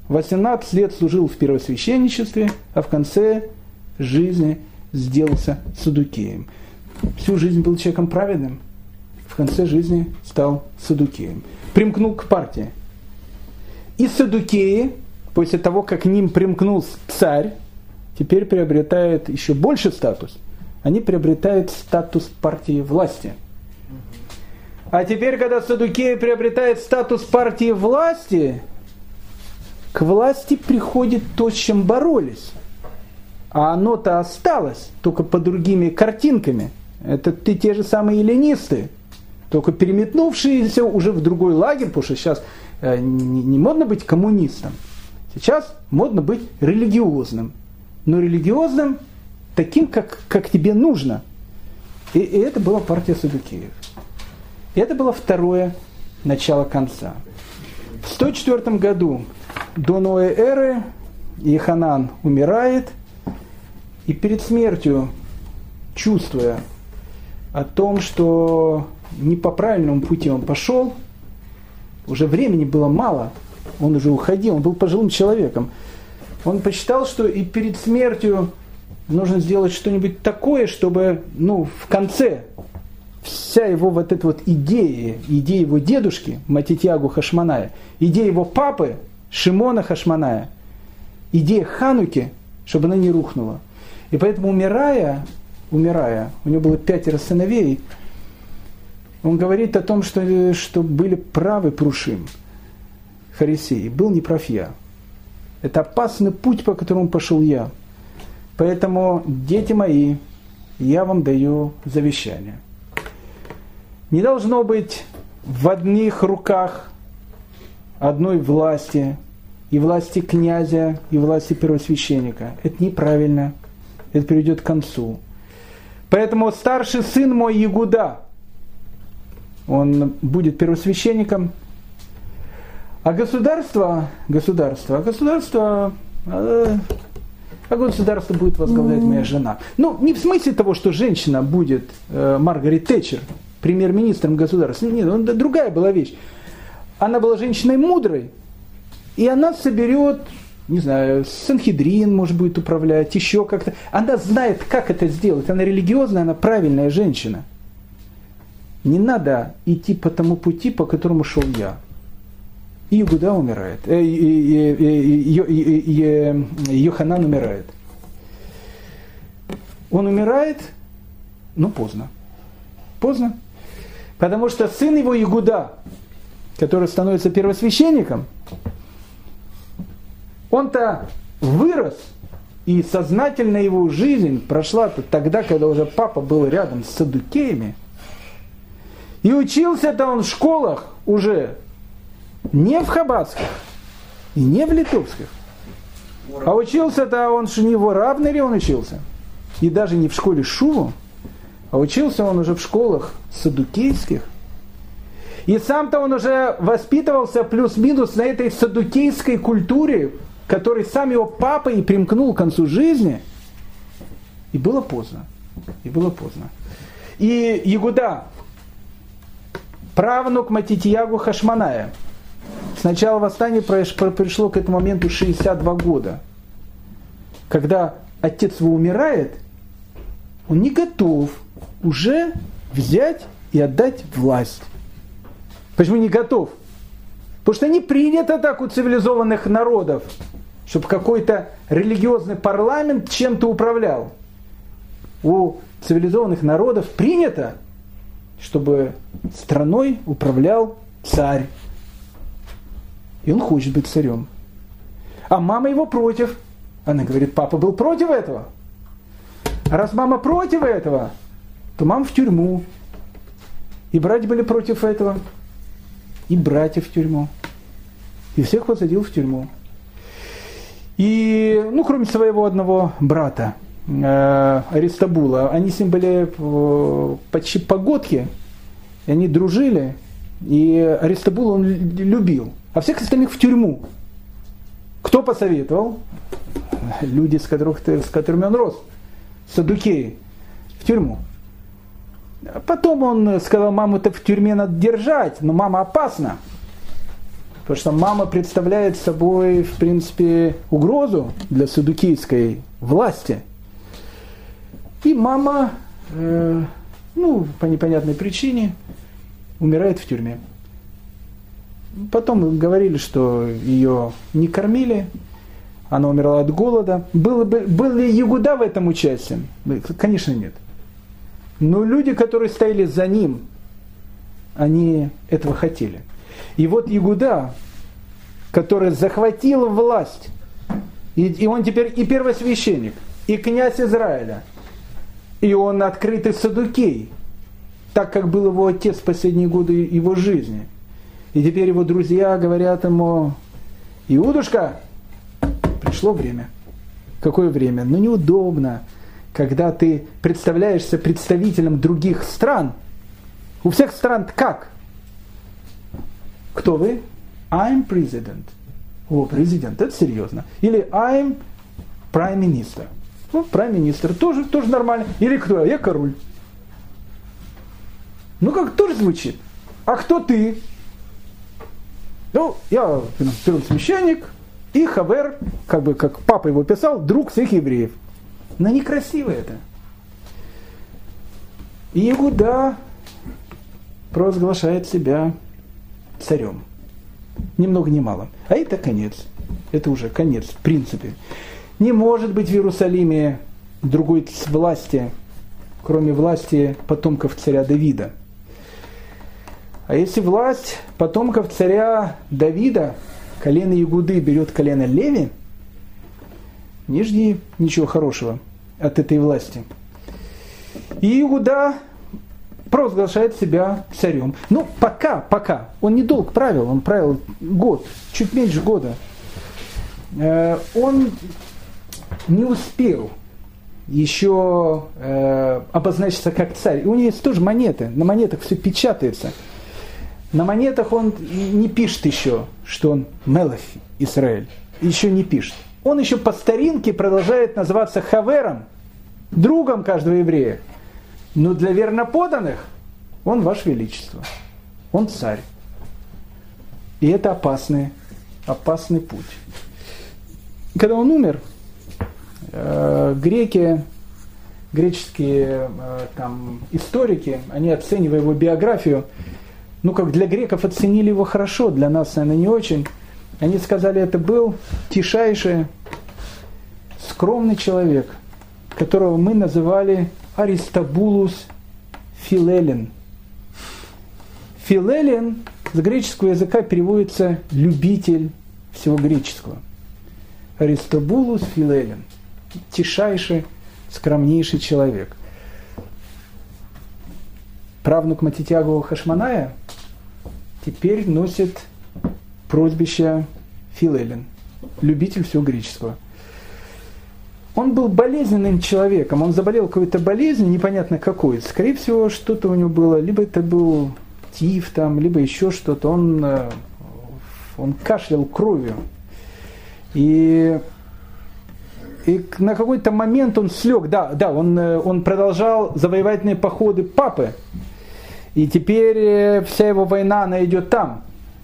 18 лет служил в первосвященничестве, а в конце жизни сделался садукеем. Всю жизнь был человеком праведным, в конце жизни стал садукеем. Примкнул к партии. И садукеи, после того, как к ним примкнул царь, теперь приобретают еще больше статус. Они приобретают статус партии власти. А теперь, когда садукеи приобретают статус партии власти, к власти приходит то, с чем боролись. А оно-то осталось, только по другими картинками. Это ты те же самые эллинисты, только переметнувшиеся уже в другой лагерь, потому что сейчас Э, не модно быть коммунистом. Сейчас модно быть религиозным. Но религиозным таким, как, как тебе нужно. И, и это была партия Садукеев. И это было второе начало конца. В 104 году до новой эры Иханан умирает, и перед смертью, чувствуя о том, что не по правильному пути он пошел, уже времени было мало, он уже уходил, он был пожилым человеком. Он посчитал, что и перед смертью нужно сделать что-нибудь такое, чтобы ну, в конце вся его вот эта вот идея, идея его дедушки Матитягу Хашманая, идея его папы Шимона Хашманая, идея Хануки, чтобы она не рухнула. И поэтому умирая, умирая, у него было пятеро сыновей, он говорит о том, что, что были правы Прушим, фарисеи. Был не прав я. Это опасный путь, по которому пошел я. Поэтому, дети мои, я вам даю завещание. Не должно быть в одних руках одной власти, и власти князя, и власти первосвященника. Это неправильно, это приведет к концу. Поэтому старший сын мой Ягуда, он будет первосвященником. А государство, государство, государство, э, а государство будет возглавлять моя жена. Ну, не в смысле того, что женщина будет э, Маргарет Тэтчер, премьер-министром государства. Нет, ну, другая была вещь. Она была женщиной мудрой, и она соберет, не знаю, Санхедрин, может будет управлять, еще как-то. Она знает, как это сделать. Она религиозная, она правильная женщина. Не надо идти по тому пути, по которому шел я. И Игуда умирает. Э, Йоханан умирает. Он умирает, но поздно. Поздно. Потому что сын его Игуда, который становится первосвященником, он-то вырос, и сознательно его жизнь прошла тогда, когда уже папа был рядом с садукеями. И учился-то он в школах уже не в хабатских и не в литовских. А учился-то он же не в Равнере он учился. И даже не в школе Шуву, а учился он уже в школах садукейских. И сам-то он уже воспитывался плюс-минус на этой садукейской культуре, который сам его папа и примкнул к концу жизни. И было поздно. И было поздно. И Ягуда, правнук Матитьягу Хашманая, Сначала восстание пришло к этому моменту 62 года. Когда отец его умирает, он не готов уже взять и отдать власть. Почему не готов? Потому что не принято так у цивилизованных народов, чтобы какой-то религиозный парламент чем-то управлял. У цивилизованных народов принято, чтобы страной управлял царь. И он хочет быть царем. А мама его против. Она говорит, папа был против этого. А раз мама против этого, то мама в тюрьму. И братья были против этого. И братья в тюрьму. И всех посадил в тюрьму. И, ну, кроме своего одного брата, э, Аристабула, они с ним были э, почти погодки, они дружили, и Аристабула он любил а всех остальных в тюрьму. Кто посоветовал? Люди, с, которых, с которыми он рос. Садукеи. В тюрьму. Потом он сказал, маму-то в тюрьме надо держать, но мама опасна. Потому что мама представляет собой, в принципе, угрозу для садукейской власти. И мама, э, ну, по непонятной причине, умирает в тюрьме. Потом говорили, что ее не кормили, она умерла от голода. Был, был ли Ягуда в этом участием? Конечно, нет. Но люди, которые стояли за ним, они этого хотели. И вот Ягуда, который захватил власть, и, и он теперь и первосвященник, и князь Израиля, и он открытый садукей, так как был его отец в последние годы его жизни – и теперь его друзья говорят ему, Иудушка, пришло время. Какое время? Ну неудобно, когда ты представляешься представителем других стран. У всех стран как? Кто вы? I'm president. О, президент, это серьезно. Или I'm prime minister. Ну, prime minister тоже, тоже нормально. Или кто? Я король. Ну, как тоже звучит. А кто ты? Ну, я священник, и Хавер, как бы как папа его писал, друг всех евреев. Но некрасиво это. И Игуда провозглашает себя царем. Ни много ни мало. А это конец. Это уже конец, в принципе. Не может быть в Иерусалиме другой власти, кроме власти потомков царя Давида. А если власть потомков царя Давида, колено Ягуды берет колено Леви, не жди ничего хорошего от этой власти. И Иуда провозглашает себя царем. Ну, пока, пока. Он недолго правил, он правил год, чуть меньше года. Э, он не успел еще э, обозначится как царь. И у него есть тоже монеты, на монетах все печатается. На монетах он не пишет еще, что он Мелах Израиль. Еще не пишет. Он еще по старинке продолжает называться Хавером, другом каждого еврея. Но для верноподанных он ваше величество. Он царь. И это опасный, опасный путь. Когда он умер, э, греки, греческие э, там, историки, они оценивая его биографию, ну как для греков оценили его хорошо, для нас, наверное, не очень. Они сказали, это был тишайший, скромный человек, которого мы называли Аристабулус Филелин. Филелин с греческого языка переводится «любитель всего греческого». Аристобулус Филелин. Тишайший, скромнейший человек. Правнук Матитягова Хашманая теперь носит прозвище Филелин. Любитель всего греческого. Он был болезненным человеком, он заболел какой-то болезнью, непонятно какой. Скорее всего, что-то у него было, либо это был тиф там, либо еще что-то. Он, э, он кашлял кровью. И, и на какой-то момент он слег, да, да, он, э, он продолжал завоевательные походы папы. И теперь э, вся его война, она идет там,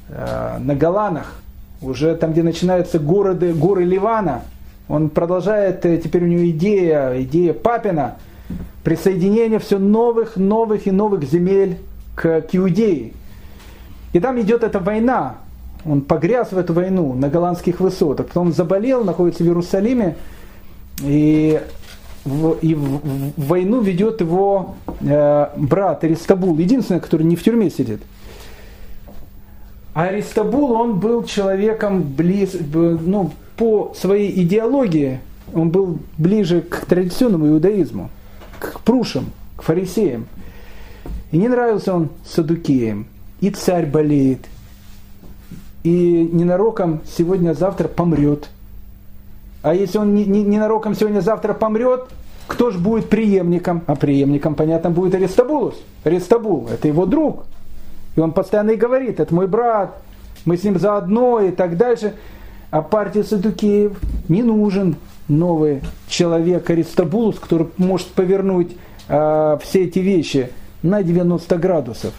на Голанах, уже там, где начинаются города, горы Ливана. Он продолжает, теперь у него идея, идея Папина, присоединение все новых, новых и новых земель к, к Иудее. И там идет эта война. Он погряз в эту войну на голландских высотах. Потом заболел, находится в Иерусалиме. И в, и в, в войну ведет его э, брат Аристабул, единственный, который не в тюрьме сидит. А Аристабул, он был человеком близ, ну, по своей идеологии, он был ближе к традиционному иудаизму, к прушам, к фарисеям. И не нравился он Садукеем. И царь болеет. И ненароком сегодня-завтра помрет. А если он ненароком сегодня-завтра помрет, кто же будет преемником? А преемником, понятно, будет Аристабулус. Аристабул, это его друг. И он постоянно и говорит, это мой брат, мы с ним заодно и так дальше. А партия Садукеев не нужен новый человек Аристабулус, который может повернуть э, все эти вещи – на 90 градусов.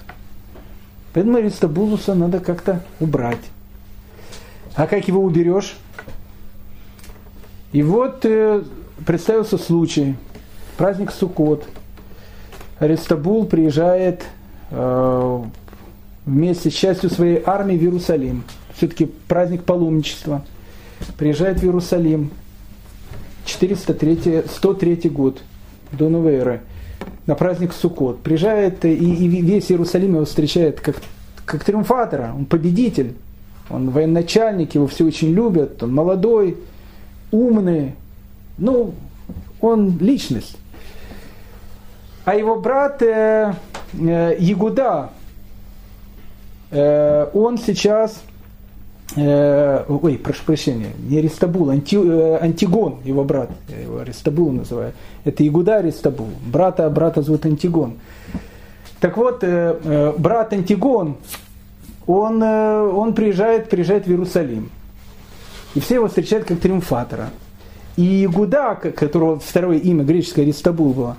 Поэтому Аристобулуса надо как-то убрать. А как его уберешь? И вот э, представился случай. Праздник Суккот. Аристобул приезжает э, вместе с частью своей армии в Иерусалим. Все-таки праздник паломничества. Приезжает в Иерусалим. 403, 103 год до новой эры на праздник Суккот. Приезжает, и, и весь Иерусалим его встречает как, как триумфатора, он победитель, он военачальник, его все очень любят, он молодой, умный, ну, он личность. А его брат э, э, Ягуда, э, он сейчас э, ой, прошу прощения, не Аристабул, Анти, э, Антигон, его брат, я его Аристабул называю. Это Игуда Аристабул, брата, брата зовут Антигон. Так вот, э, брат Антигон, он, он приезжает, приезжает в Иерусалим. И все его встречают как триумфатора. И Игуда, которого второе имя греческое Аристабул было,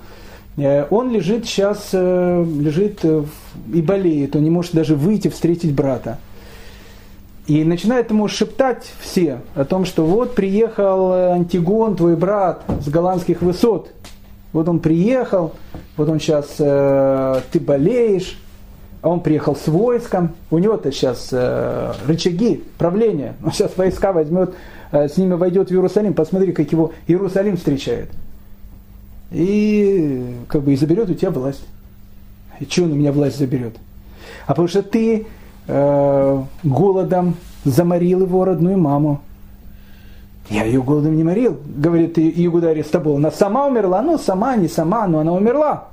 он лежит сейчас, лежит и болеет, он не может даже выйти встретить брата. И начинают ему шептать все о том, что вот приехал Антигон, твой брат, с голландских высот. Вот он приехал, вот он сейчас, э, ты болеешь, а он приехал с войском, у него-то сейчас э, рычаги правления, он сейчас войска возьмет, э, с ними войдет в Иерусалим, посмотри, как его Иерусалим встречает. И как бы и заберет у тебя власть. И что он у меня власть заберет? А потому что ты э, голодом заморил его родную маму. Я ее голодом не морил, говорит Иуда Аристабул. Она сама умерла, ну сама, не сама, но она умерла.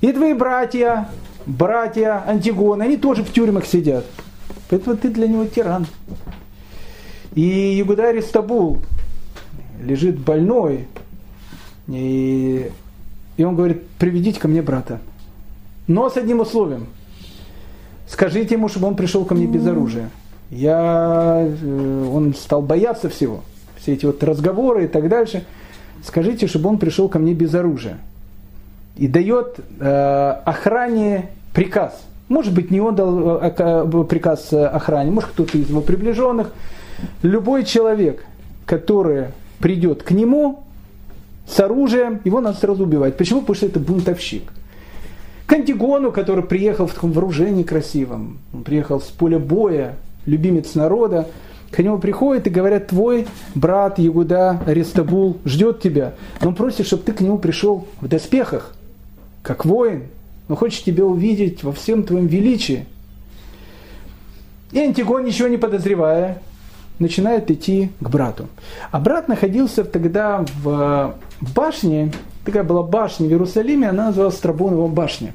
И твои братья, братья Антигона, они тоже в тюрьмах сидят. Поэтому ты для него тиран. И Ягуда Аристабул лежит больной, И, и он говорит, приведите ко мне брата. Но с одним условием. Скажите ему, чтобы он пришел ко мне без оружия. Я, э, он стал бояться всего. Все эти вот разговоры и так дальше. Скажите, чтобы он пришел ко мне без оружия. И дает э, охране приказ. Может быть, не он дал э, э, приказ охране, может кто-то из его приближенных. Любой человек, который придет к нему с оружием, его надо сразу убивать. Почему? Потому что это бунтовщик. К Антигону, который приехал в таком вооружении красивом, он приехал с поля боя, любимец народа, к нему приходят и говорят, твой брат Ягуда Арестабул ждет тебя. Но он просит, чтобы ты к нему пришел в доспехах, как воин. Он хочет тебя увидеть во всем твоем величии. И Антигон, ничего не подозревая, начинает идти к брату. А брат находился тогда в башне, такая была башня в Иерусалиме, она называлась Страбонова башня.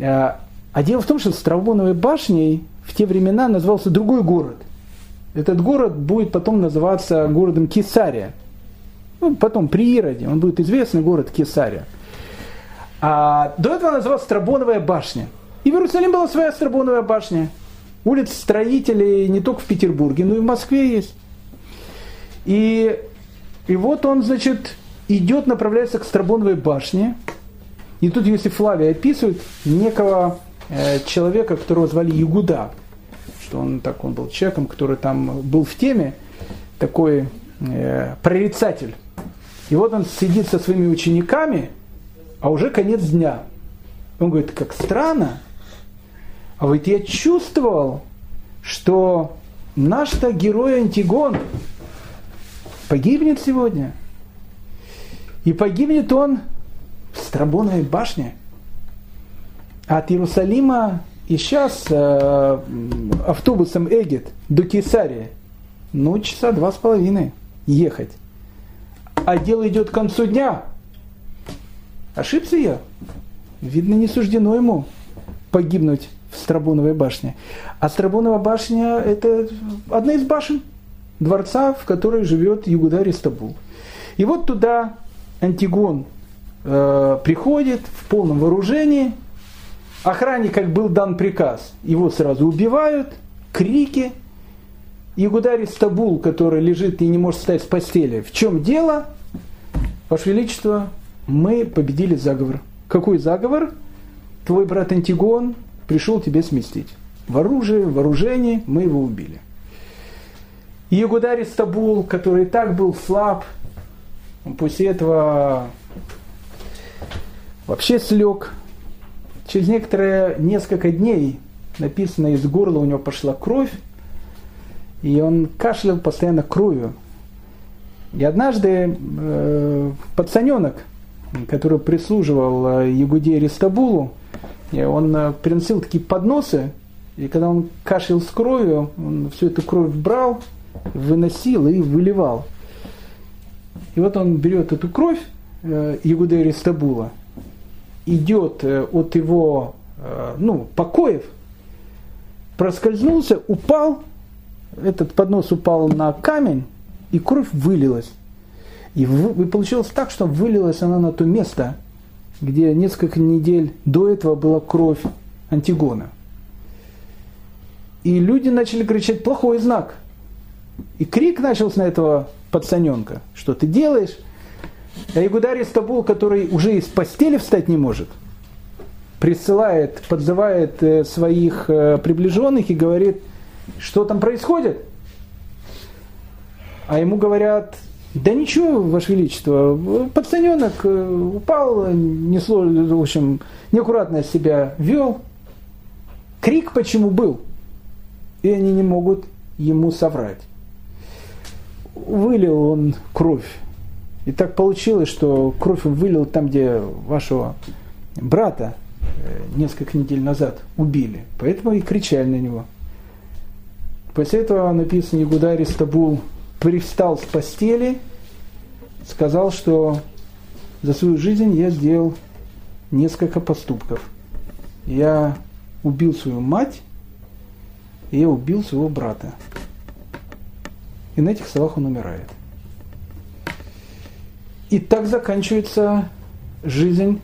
А, а дело в том, что Страбоновой башней в те времена назывался другой город. Этот город будет потом называться городом Кесария. Ну, потом при Ироде, он будет известный город Кесария. А до этого называлась Страбоновая башня. И в Иерусалиме была своя Страбоновая башня. Улиц строителей не только в Петербурге, но и в Москве есть. И, и вот он, значит, идет, направляется к Страбоновой башне. И тут Иосиф Флавий описывает некого э, человека, которого звали Ягуда. Что он так, он был человеком, который там был в теме, такой э, прорицатель. И вот он сидит со своими учениками, а уже конец дня. Он говорит, как странно, а ведь я чувствовал, что наш-то герой Антигон погибнет сегодня. И погибнет он в Страбоновой башне. От Иерусалима и сейчас э, автобусом Эгет до Кесарии, ну, часа два с половиной ехать. А дело идет к концу дня. Ошибся я? Видно, не суждено ему погибнуть в Страбоновой башне. А Страбонова башня – это одна из башен дворца, в которой живет Югуда Ристабул. И вот туда Антигон э, приходит в полном вооружении. Охране, как был дан приказ, его сразу убивают, крики. Югуда Ристабул, который лежит и не может встать с постели. В чем дело? Ваше Величество, мы победили заговор. Какой заговор? Твой брат Антигон пришел тебе сместить. В оружии, в вооружении мы его убили. И Ягударь Стабул, который так был слаб, после этого вообще слег. Через некоторые несколько дней написано, из горла у него пошла кровь, и он кашлял постоянно кровью. И однажды э, пацаненок, который прислуживал э, Ягуде Ристабулу, и он э, приносил такие подносы, и когда он кашлял с кровью, он всю эту кровь брал, выносил и выливал. И вот он берет эту кровь э, Ягудея Ристабула, идет э, от его ну, покоев, проскользнулся, упал, этот поднос упал на камень, и кровь вылилась. И, и получилось так, что вылилась она на то место, где несколько недель до этого была кровь Антигона. И люди начали кричать «плохой знак». И крик начался на этого пацаненка. Что ты делаешь? А Игударий Стабул, который уже из постели встать не может, присылает, подзывает э, своих э, приближенных и говорит, что там происходит. А ему говорят, да ничего, Ваше Величество, пацаненок э, упал, несло, в общем, неаккуратно себя вел. Крик почему был? И они не могут ему соврать. Вылил он кровь. И так получилось, что кровь он вылил там, где вашего брата э, несколько недель назад убили. Поэтому и кричали на него. После этого написано Ягуда Аристабул привстал с постели, сказал, что за свою жизнь я сделал несколько поступков. Я убил свою мать, и я убил своего брата. И на этих словах он умирает. И так заканчивается жизнь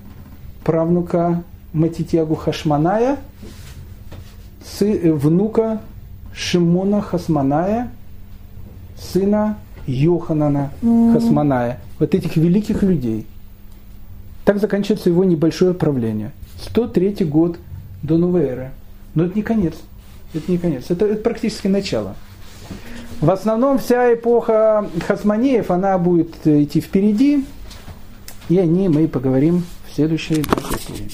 правнука Матитьягу Хашманая, внука Шимона Хасманая, сына Йоханана Хасманая, вот этих великих людей. Так заканчивается его небольшое правление. 103 год до новой эры. Но это не конец. Это не конец. Это, это практически начало. В основном вся эпоха Хасманеев, она будет идти впереди. И о ней мы поговорим в следующей серии.